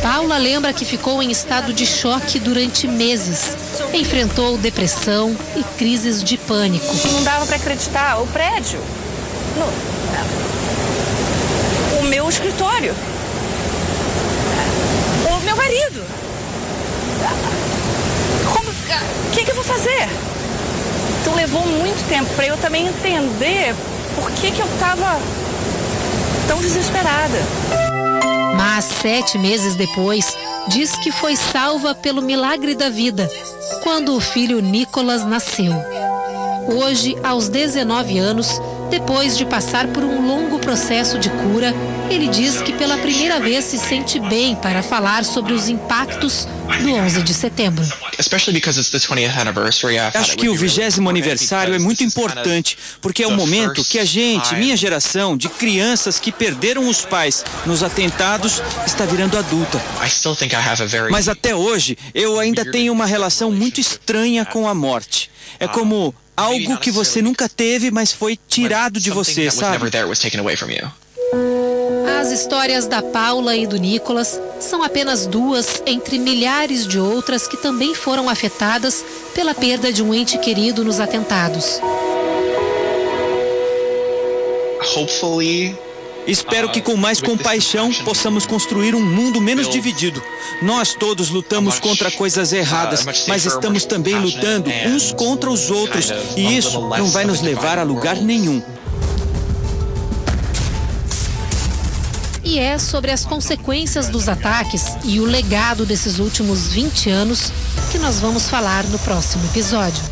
Paula lembra que ficou em estado de choque durante meses. Enfrentou depressão e crises de pânico. Não dava para acreditar. O prédio. No... O meu escritório. O meu marido. Como... O que, que eu vou fazer? Então levou muito tempo para eu também entender por que, que eu estava tão desesperada. Mas sete meses depois, diz que foi salva pelo milagre da vida, quando o filho Nicolas nasceu. Hoje, aos 19 anos, depois de passar por um longo processo de cura, ele diz que pela primeira vez se sente bem para falar sobre os impactos do 11 de setembro. Acho que o vigésimo aniversário é muito importante, porque é o momento que a gente, minha geração, de crianças que perderam os pais nos atentados, está virando adulta. Mas até hoje, eu ainda tenho uma relação muito estranha com a morte. É como algo que você nunca teve, mas foi tirado de você, sabe? As histórias da Paula e do Nicolas são apenas duas entre milhares de outras que também foram afetadas pela perda de um ente querido nos atentados. Espero que com mais compaixão possamos construir um mundo menos dividido. Nós todos lutamos contra coisas erradas, mas estamos também lutando uns contra os outros, e isso não vai nos levar a lugar nenhum. E é sobre as consequências dos ataques e o legado desses últimos 20 anos que nós vamos falar no próximo episódio.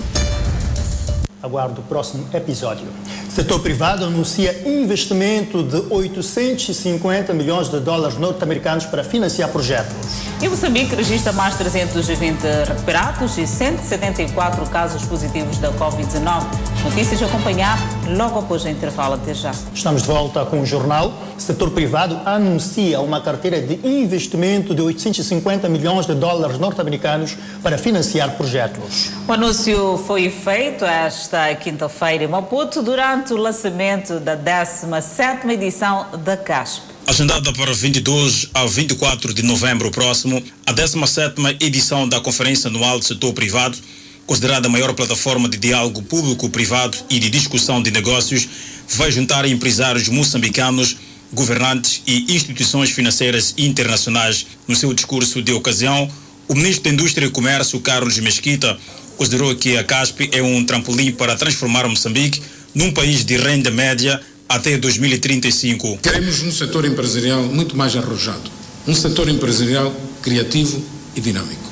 Aguardo o próximo episódio. Setor privado anuncia investimento de 850 milhões de dólares norte-americanos para financiar projetos. E Moçambique registra mais 320 recuperados e 174 casos positivos da Covid-19. Notícias a acompanhar logo após o intervalo. Até já. Estamos de volta com o jornal. Setor privado anuncia uma carteira de investimento de 850 milhões de dólares norte-americanos para financiar projetos. O anúncio foi feito esta quinta-feira em Maputo durante o lançamento da 17ª edição da CASP. Agendada para 22 a 24 de novembro próximo, a 17ª edição da Conferência Anual do Setor Privado, considerada a maior plataforma de diálogo público-privado e de discussão de negócios, vai juntar empresários moçambicanos, governantes e instituições financeiras internacionais. No seu discurso de ocasião, o ministro da Indústria e Comércio, Carlos Mesquita, considerou que a CASP é um trampolim para transformar Moçambique num país de renda média até 2035. Queremos um setor empresarial muito mais arrojado, um setor empresarial criativo e dinâmico.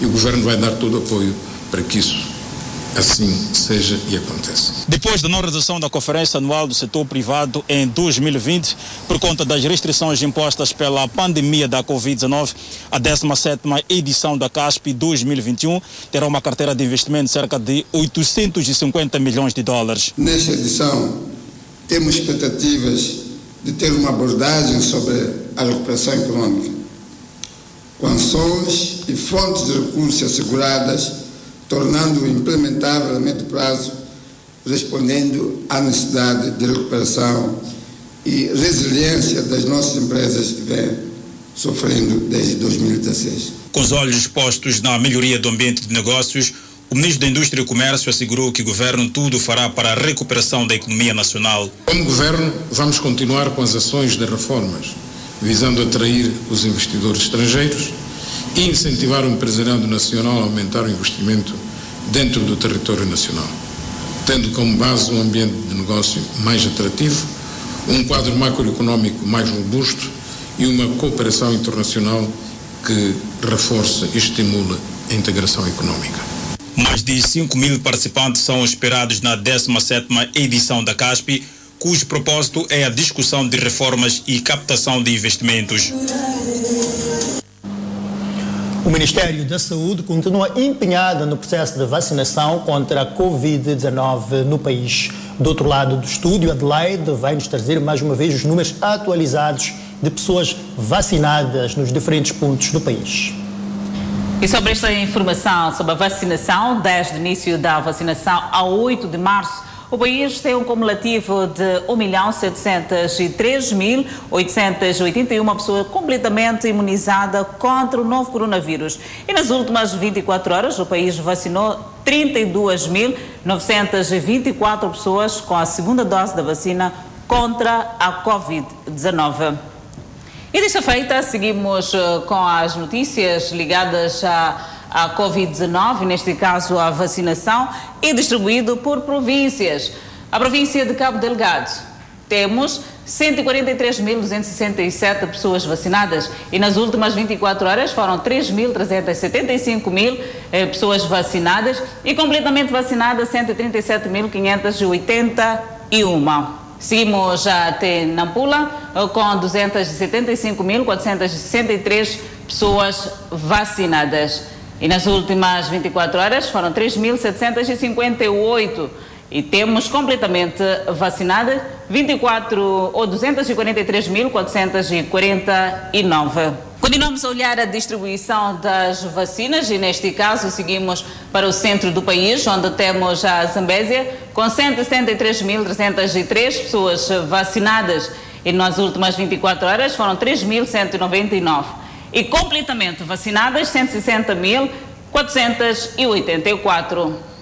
E o governo vai dar todo o apoio para que isso assim seja e aconteça. Depois da não realização da Conferência Anual do Setor Privado em 2020, por conta das restrições impostas pela pandemia da Covid-19, a 17ª edição da CASP 2021 terá uma carteira de investimento de cerca de 850 milhões de dólares. Nesta edição, temos expectativas de ter uma abordagem sobre a recuperação econômica, com ações e fontes de recursos asseguradas tornando-o implementável a médio prazo, respondendo à necessidade de recuperação e resiliência das nossas empresas que vêm sofrendo desde 2016. Com os olhos postos na melhoria do ambiente de negócios, o ministro da Indústria e Comércio assegurou que o governo tudo fará para a recuperação da economia nacional. Como governo, vamos continuar com as ações de reformas, visando atrair os investidores estrangeiros e incentivar o empresariado nacional a aumentar o investimento dentro do território nacional, tendo como base um ambiente de negócio mais atrativo, um quadro macroeconómico mais robusto e uma cooperação internacional que reforça e estimula a integração econômica. Mais de 5 mil participantes são esperados na 17ª edição da CASP, cujo propósito é a discussão de reformas e captação de investimentos. O Ministério da Saúde continua empenhado no processo de vacinação contra a Covid-19 no país. Do outro lado do estúdio, Adelaide vai nos trazer mais uma vez os números atualizados de pessoas vacinadas nos diferentes pontos do país. E sobre esta informação sobre a vacinação, desde o início da vacinação a 8 de março, o país tem um cumulativo de 1.703.881 pessoas completamente imunizadas contra o novo coronavírus. E nas últimas 24 horas, o país vacinou 32.924 pessoas com a segunda dose da vacina contra a Covid-19. E desta feita, seguimos eh, com as notícias ligadas a Covid-19, neste caso a vacinação, e distribuído por províncias. A província de Cabo Delgado temos 143.267 pessoas vacinadas e nas últimas 24 horas foram 3.375 mil eh, pessoas vacinadas e completamente vacinadas 137.581. Seguimos até Nampula com 275.463 pessoas vacinadas. E nas últimas 24 horas foram 3.758 e temos completamente vacinadas 24 ou 243.449. Continuamos a olhar a distribuição das vacinas e neste caso seguimos para o centro do país, onde temos a Zambésia com 173.303 pessoas vacinadas e nas últimas 24 horas foram 3.199 e completamente vacinadas 160.484.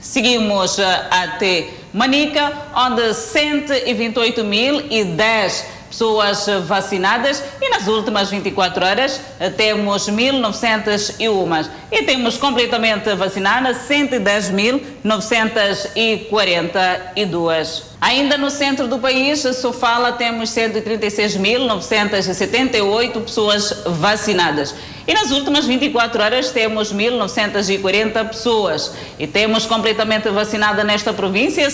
Seguimos eh, até Manica, onde 128.010 pessoas vacinadas e nas últimas 24 horas temos 1.901 e temos completamente vacinadas 110.942. Ainda no centro do país, Sofala, temos 136.978 pessoas vacinadas. E nas últimas 24 horas temos 1.940 pessoas. E temos completamente vacinada nesta província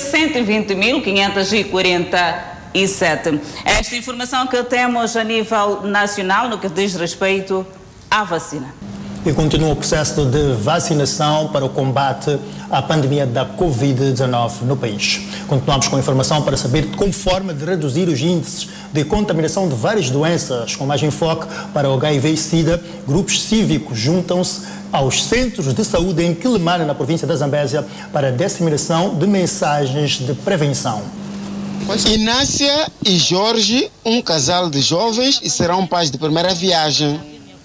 120.547. Esta informação que temos a nível nacional no que diz respeito à vacina e continua o processo de vacinação para o combate à pandemia da Covid-19 no país. Continuamos com informação para saber como forma de reduzir os índices de contaminação de várias doenças, com mais enfoque para o HIV e SIDA, grupos cívicos juntam-se aos centros de saúde em Quilimane, na província da Zambésia, para a disseminação de mensagens de prevenção. Inácia e Jorge, um casal de jovens e serão pais de primeira viagem.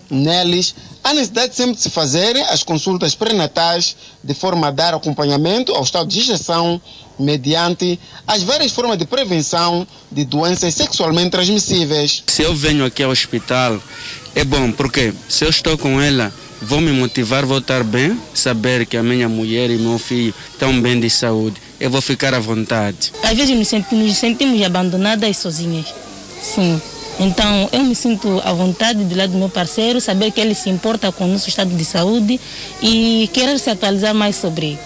Neles, Há necessidade sempre de se fazerem as consultas pré-natais de forma a dar acompanhamento ao estado de gestação mediante as várias formas de prevenção de doenças sexualmente transmissíveis. Se eu venho aqui ao hospital, é bom, porque se eu estou com ela, vou me motivar, vou estar bem, saber que a minha mulher e meu filho estão bem de saúde. Eu vou ficar à vontade. Às vezes nos sentimos, nos sentimos abandonadas e sozinhas. Sim. Então, eu me sinto à vontade do lado do meu parceiro, saber que ele se importa com o nosso estado de saúde e querer se atualizar mais sobre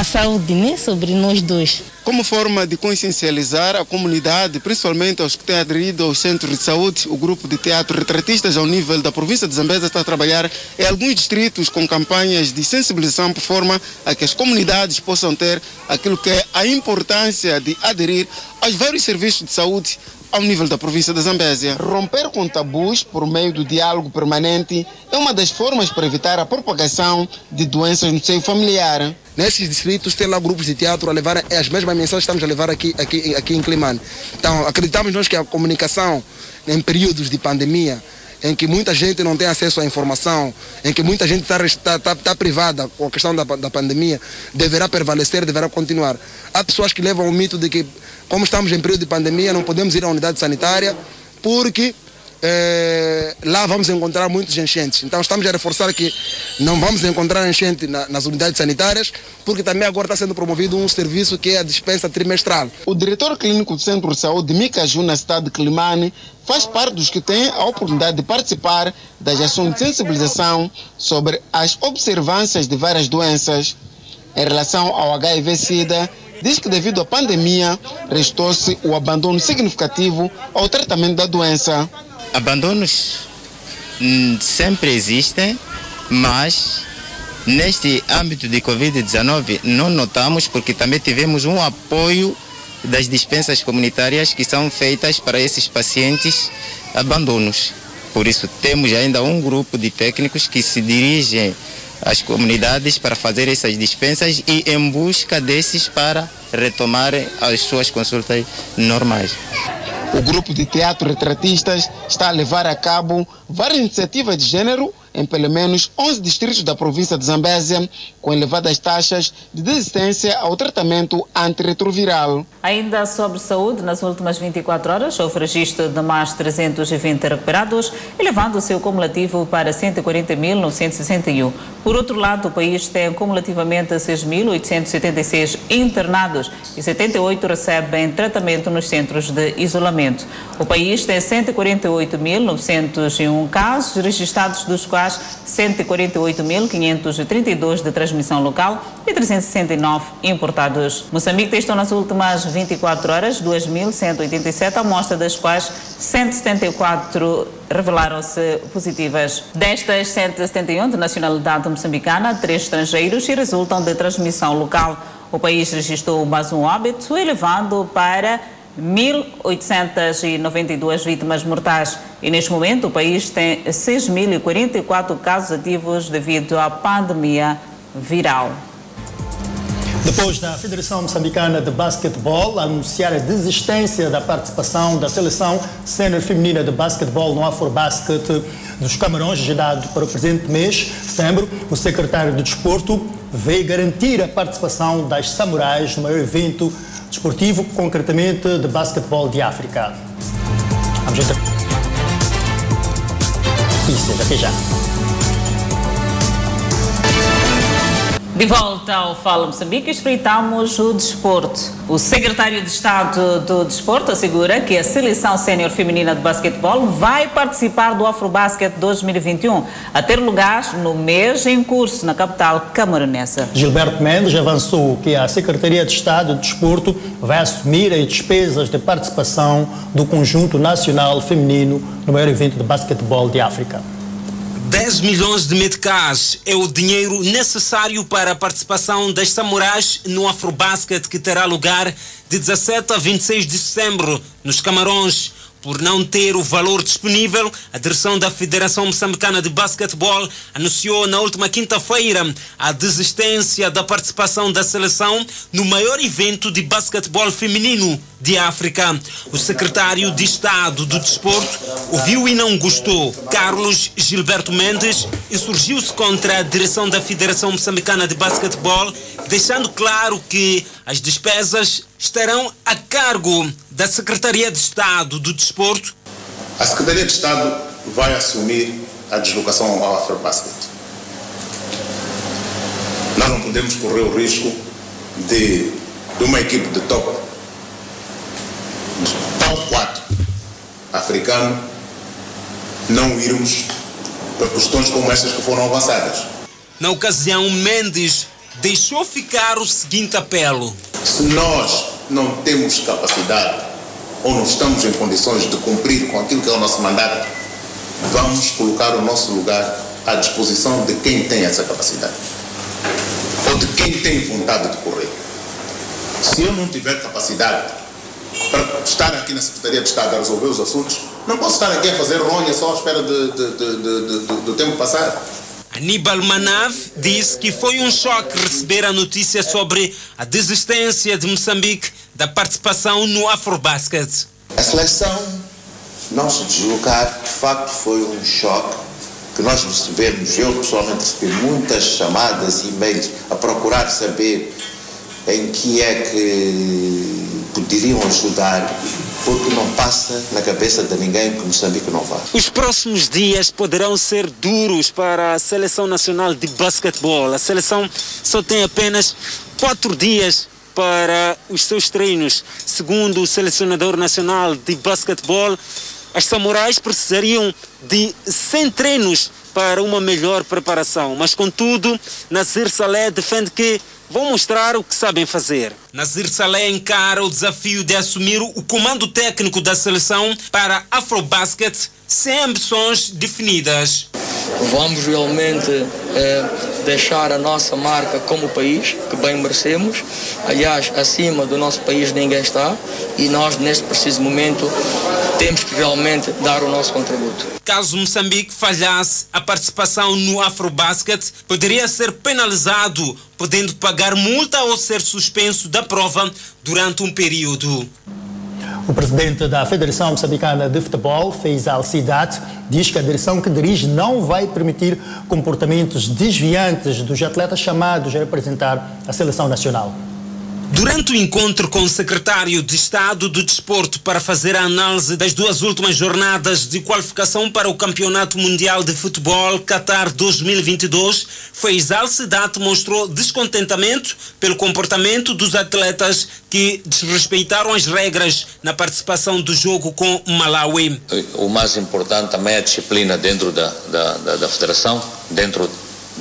a saúde, né? sobre nós dois. Como forma de consciencializar a comunidade, principalmente aos que têm aderido aos centros de saúde, o grupo de teatro retratistas ao nível da província de Zambesa está a trabalhar em alguns distritos com campanhas de sensibilização por forma a que as comunidades possam ter aquilo que é a importância de aderir aos vários serviços de saúde ao nível da província da Zambésia. Romper com tabus por meio do diálogo permanente é uma das formas para evitar a propagação de doenças no seio familiar. Nesses distritos tem lá grupos de teatro a levar as mesmas mensagens que estamos a levar aqui, aqui, aqui em Climane. Então acreditamos nós que a comunicação em períodos de pandemia em que muita gente não tem acesso à informação, em que muita gente está tá, tá, tá privada com a questão da, da pandemia, deverá prevalecer, deverá continuar. Há pessoas que levam o mito de que como estamos em período de pandemia, não podemos ir à unidade sanitária porque é, lá vamos encontrar muitos enchentes. Então estamos a reforçar que não vamos encontrar enchente na, nas unidades sanitárias, porque também agora está sendo promovido um serviço que é a dispensa trimestral. O diretor clínico do Centro de Saúde Micaju, na cidade de Climane, faz parte dos que têm a oportunidade de participar das ações de sensibilização sobre as observâncias de várias doenças. Em relação ao HIV-Sida, diz que devido à pandemia restou-se o abandono significativo ao tratamento da doença. Abandonos sempre existem, mas neste âmbito de Covid-19 não notamos porque também tivemos um apoio das dispensas comunitárias que são feitas para esses pacientes abandonos. Por isso temos ainda um grupo de técnicos que se dirigem as comunidades para fazer essas dispensas e em busca desses para retomarem as suas consultas normais. O grupo de teatro retratistas está a levar a cabo várias iniciativas de gênero em pelo menos 11 distritos da província de Zambésia, com elevadas taxas de desistência ao tratamento antirretroviral. Ainda sobre saúde, nas últimas 24 horas houve registro de mais 320 recuperados, elevando o seu cumulativo para 140.961. Por outro lado, o país tem cumulativamente 6.876 internados e 78 recebem tratamento nos centros de isolamento. O país tem 148.901 casos registrados, dos quais quais 148.532 de transmissão local e 369 importados. Moçambique testou nas últimas 24 horas 2.187 amostras, das quais 174 revelaram-se positivas. Destas 171 de nacionalidade moçambicana, três estrangeiros e resultam de transmissão local. O país registrou mais um óbito, elevando para 1.892 vítimas mortais e neste momento o país tem 6.044 casos ativos devido à pandemia viral. Depois da Federação Moçambicana de Basquetebol anunciar a desistência da participação da seleção sênior feminina de basquetebol no Afrobasket dos Camarões, agendado para o presente mês, setembro, o secretário de Desporto veio garantir a participação das Samurais no maior evento desportivo, concretamente de basquetebol de África. Vamos entrar. Notícias, até já. De volta ao Fala Moçambique, espreitamos o desporto. O secretário de Estado do Desporto assegura que a seleção sénior feminina de basquetebol vai participar do Afrobasket 2021, a ter lugar no mês em curso na capital camaronesa. Gilberto Mendes avançou que a Secretaria de Estado do Desporto vai assumir as despesas de participação do conjunto nacional feminino no maior evento de basquetebol de África. 10 milhões de meticais é o dinheiro necessário para a participação das samurais no Afrobasket que terá lugar de 17 a 26 de setembro nos Camarões. Por não ter o valor disponível, a direção da Federação Moçambicana de Basquetebol anunciou na última quinta-feira a desistência da participação da seleção no maior evento de basquetebol feminino de África. O secretário de Estado do Desporto ouviu e não gostou. Carlos Gilberto Mendes insurgiu-se contra a direção da Federação Moçambicana de Basquetebol, deixando claro que as despesas estarão a cargo da Secretaria de Estado do Desporto. A Secretaria de Estado vai assumir a deslocação ao Afrobasket. Nós não podemos correr o risco de, de uma equipe de top, de top 4 africano, não irmos para questões como estas que foram avançadas. Na ocasião, Mendes deixou ficar o seguinte apelo. Se nós não temos capacidade ou não estamos em condições de cumprir com aquilo que é o nosso mandato, vamos colocar o nosso lugar à disposição de quem tem essa capacidade ou de quem tem vontade de correr. Se eu não tiver capacidade para estar aqui na Secretaria de Estado a resolver os assuntos, não posso estar aqui a fazer ronha só à espera de, de, de, do tempo passar. Aníbal Manav disse que foi um choque receber a notícia sobre a desistência de Moçambique da participação no Afrobasket. A seleção não se deslocar, de facto, foi um choque que nós recebemos. Eu pessoalmente recebi muitas chamadas e e-mails a procurar saber em que é que poderiam ajudar porque não passa na cabeça de ninguém que Moçambique não vá. Os próximos dias poderão ser duros para a seleção nacional de basquetebol. A seleção só tem apenas quatro dias para os seus treinos. Segundo o selecionador nacional de basquetebol, as samurais precisariam de 100 treinos para uma melhor preparação. Mas, contudo, Nasir Saleh defende que vão mostrar o que sabem fazer. Nazir Saleh encara o desafio de assumir o comando técnico da seleção para Afrobasket sem ambições definidas. Vamos realmente eh, deixar a nossa marca como país, que bem merecemos. Aliás, acima do nosso país ninguém está e nós, neste preciso momento, temos que realmente dar o nosso contributo. Caso Moçambique falhasse a participação no Afrobasket, poderia ser penalizado, podendo pagar multa ou ser suspenso da prova durante um período. O presidente da Federação Moçambicana de Futebol, Feizal Sidat, diz que a direção que dirige não vai permitir comportamentos desviantes dos atletas chamados a representar a seleção nacional. Durante o encontro com o secretário de Estado do Desporto para fazer a análise das duas últimas jornadas de qualificação para o Campeonato Mundial de Futebol Qatar 2022, Feizal Sidat mostrou descontentamento pelo comportamento dos atletas que desrespeitaram as regras na participação do jogo com Malawi. O mais importante também é a disciplina dentro da, da, da, da federação, dentro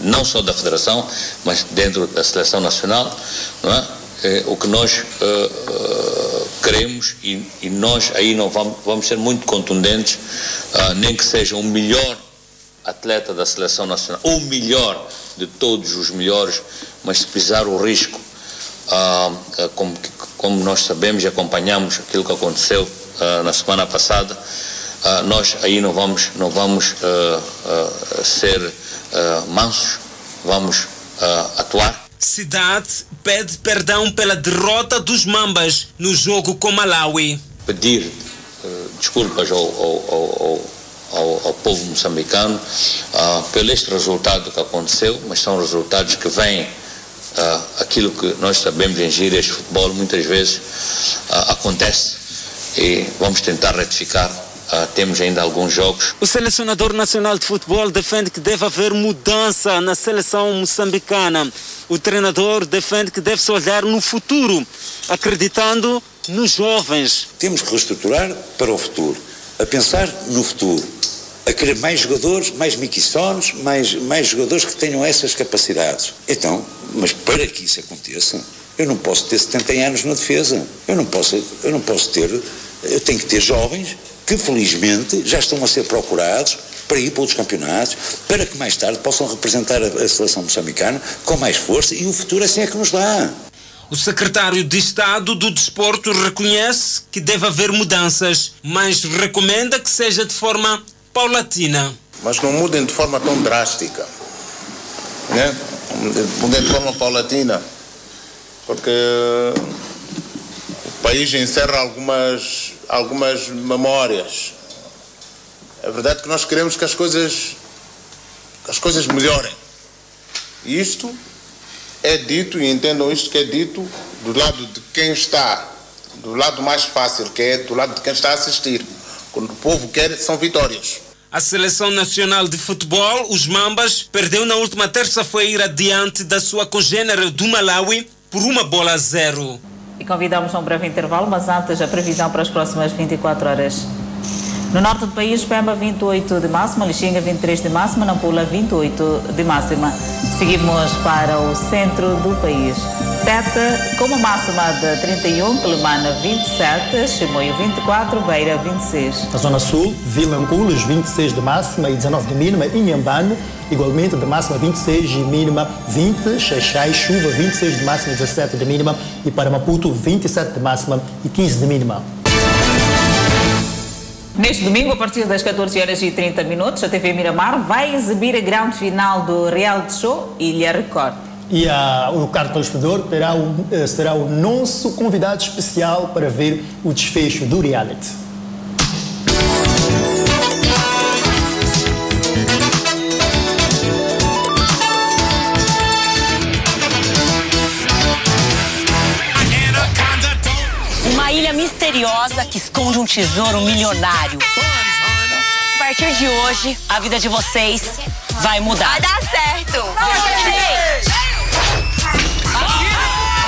não só da federação, mas dentro da seleção nacional, não é? Eh, o que nós uh, uh, queremos e, e, nós aí não vamos, vamos ser muito contundentes, uh, nem que seja o melhor atleta da seleção nacional, o melhor de todos os melhores, mas se pisar o risco, como, como, nós sabemos e acompanhamos aquilo que aconteceu na semana passada, nós aí não vamos, não vamos ser mansos, vamos atuar Cidade pede perdão pela derrota dos Mambas no jogo com Malawi. Pedir uh, desculpas ao, ao, ao, ao, povo moçambicano uh, pelo este resultado que aconteceu, mas são resultados que vêm uh, aquilo que nós sabemos em gírias de futebol muitas vezes acontece e vamos tentar retificar Uh, temos ainda alguns jogos. O selecionador nacional de futebol defende que deve haver mudança na seleção moçambicana. O treinador defende que deve-se olhar no futuro, acreditando nos jovens. Temos que reestruturar para o futuro, a pensar no futuro, a querer mais jogadores, mais miquiçones, mais, mais jogadores que tenham essas capacidades. Então, mas para que isso aconteça, eu não posso ter 70 anos na defesa. Eu não posso, eu não posso ter, eu tenho que ter jovens que felizmente já estão a ser procurados para ir para outros campeonatos, para que mais tarde possam representar a, a seleção moçambicana com mais força e o futuro assim é que nos dá. O secretário de Estado do Desporto reconhece que deve haver mudanças, mas recomenda que seja de forma paulatina. Mas não mudem de forma tão drástica. Né? Mudem de forma paulatina. Porque o país encerra algumas algumas memórias. É verdade que nós queremos que as coisas, que as coisas melhorem. Isto é dito, e entendam isto que é dito, do lado de quem está, do lado mais fácil, que é do lado de quem está a assistir. Quando o povo quer, são vitórias. A seleção nacional de futebol, os Mambas, perdeu na última terça-feira diante da sua congênere do Malawi por uma bola a zero. E convidamos a um breve intervalo, mas antes a previsão para as próximas 24 horas. No norte do país, Pemba 28 de máxima, Lixinga 23 de máxima, Nampula 28 de máxima. Seguimos para o centro do país. Teta com uma máxima de 31, Quelimana 27, Chimoio 24, Beira 26. Na zona sul, Vilanculos 26 de máxima e 19 de mínima, Inhambane igualmente de máxima 26 e mínima 20, Xaixai, Chuva 26 de máxima e 17 de mínima e para Maputo 27 de máxima e 15 de mínima. Neste domingo, a partir das 14 horas e 30 minutos, a TV Miramar vai exibir a grande final do reality show Ilha Record. E a, o Carlos telespectador terá um, será o nosso convidado especial para ver o desfecho do reality. Misteriosa que esconde um tesouro milionário. A partir de hoje, a vida de vocês vai mudar. Vai dar certo.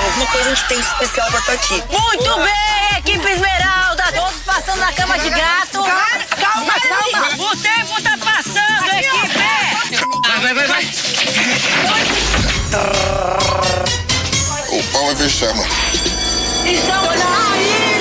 Alguma coisa a gente tem de especial pra estar aqui. Muito bem, equipe Esmeralda. Todos passando na cama de gato. Calma, calma. O tempo tá passando, equipe. Vai, vai, vai. O pau é vexame. Estamos na ilha!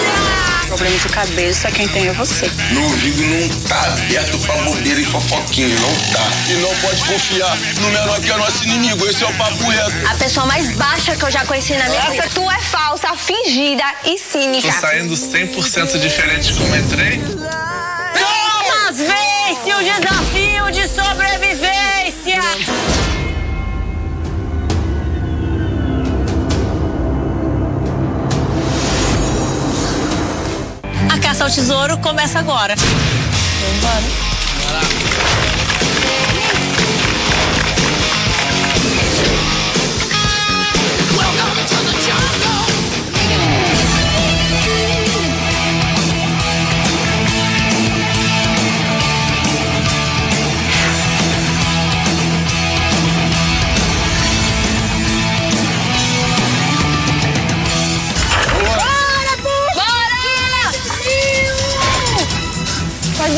Problema de cabeça, quem tem é você. Meu ouvido não tá aberto pra bobeira e fofoquinha, não tá. E não pode confiar no menor que é nosso inimigo, esse é o papo reto. A pessoa mais baixa que eu já conheci na minha vida. Tu é falsa, fingida e cínica. Tô saindo 100% diferente como entrei. Thomas vence o desafio caça ao tesouro começa agora. Bora,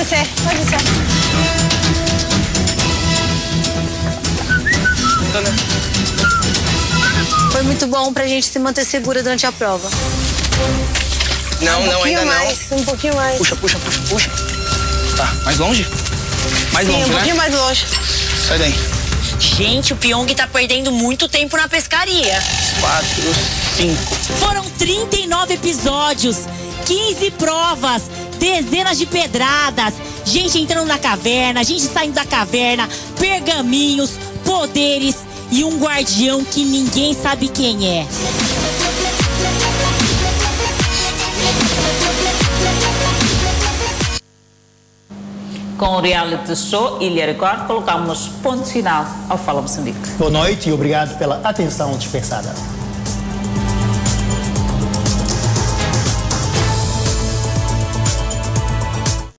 descer, pode descer. Foi muito bom pra gente se manter segura durante a prova. Não, um não, ainda mais, não. Um pouquinho mais. Puxa, puxa, puxa, puxa. Tá, mais longe? Mais Sim, longe, um né? pouquinho mais longe. Sai daí. Gente, o Pyong tá perdendo muito tempo na pescaria. Quatro, cinco. Foram 39 episódios, 15 provas, dezenas de pedradas, gente entrando na caverna, gente saindo da caverna, pergaminhos, poderes e um guardião que ninguém sabe quem é. Com o reality show Ilha Record, colocamos ponto final ao Fala Moçambique. Boa noite e obrigado pela atenção dispensada.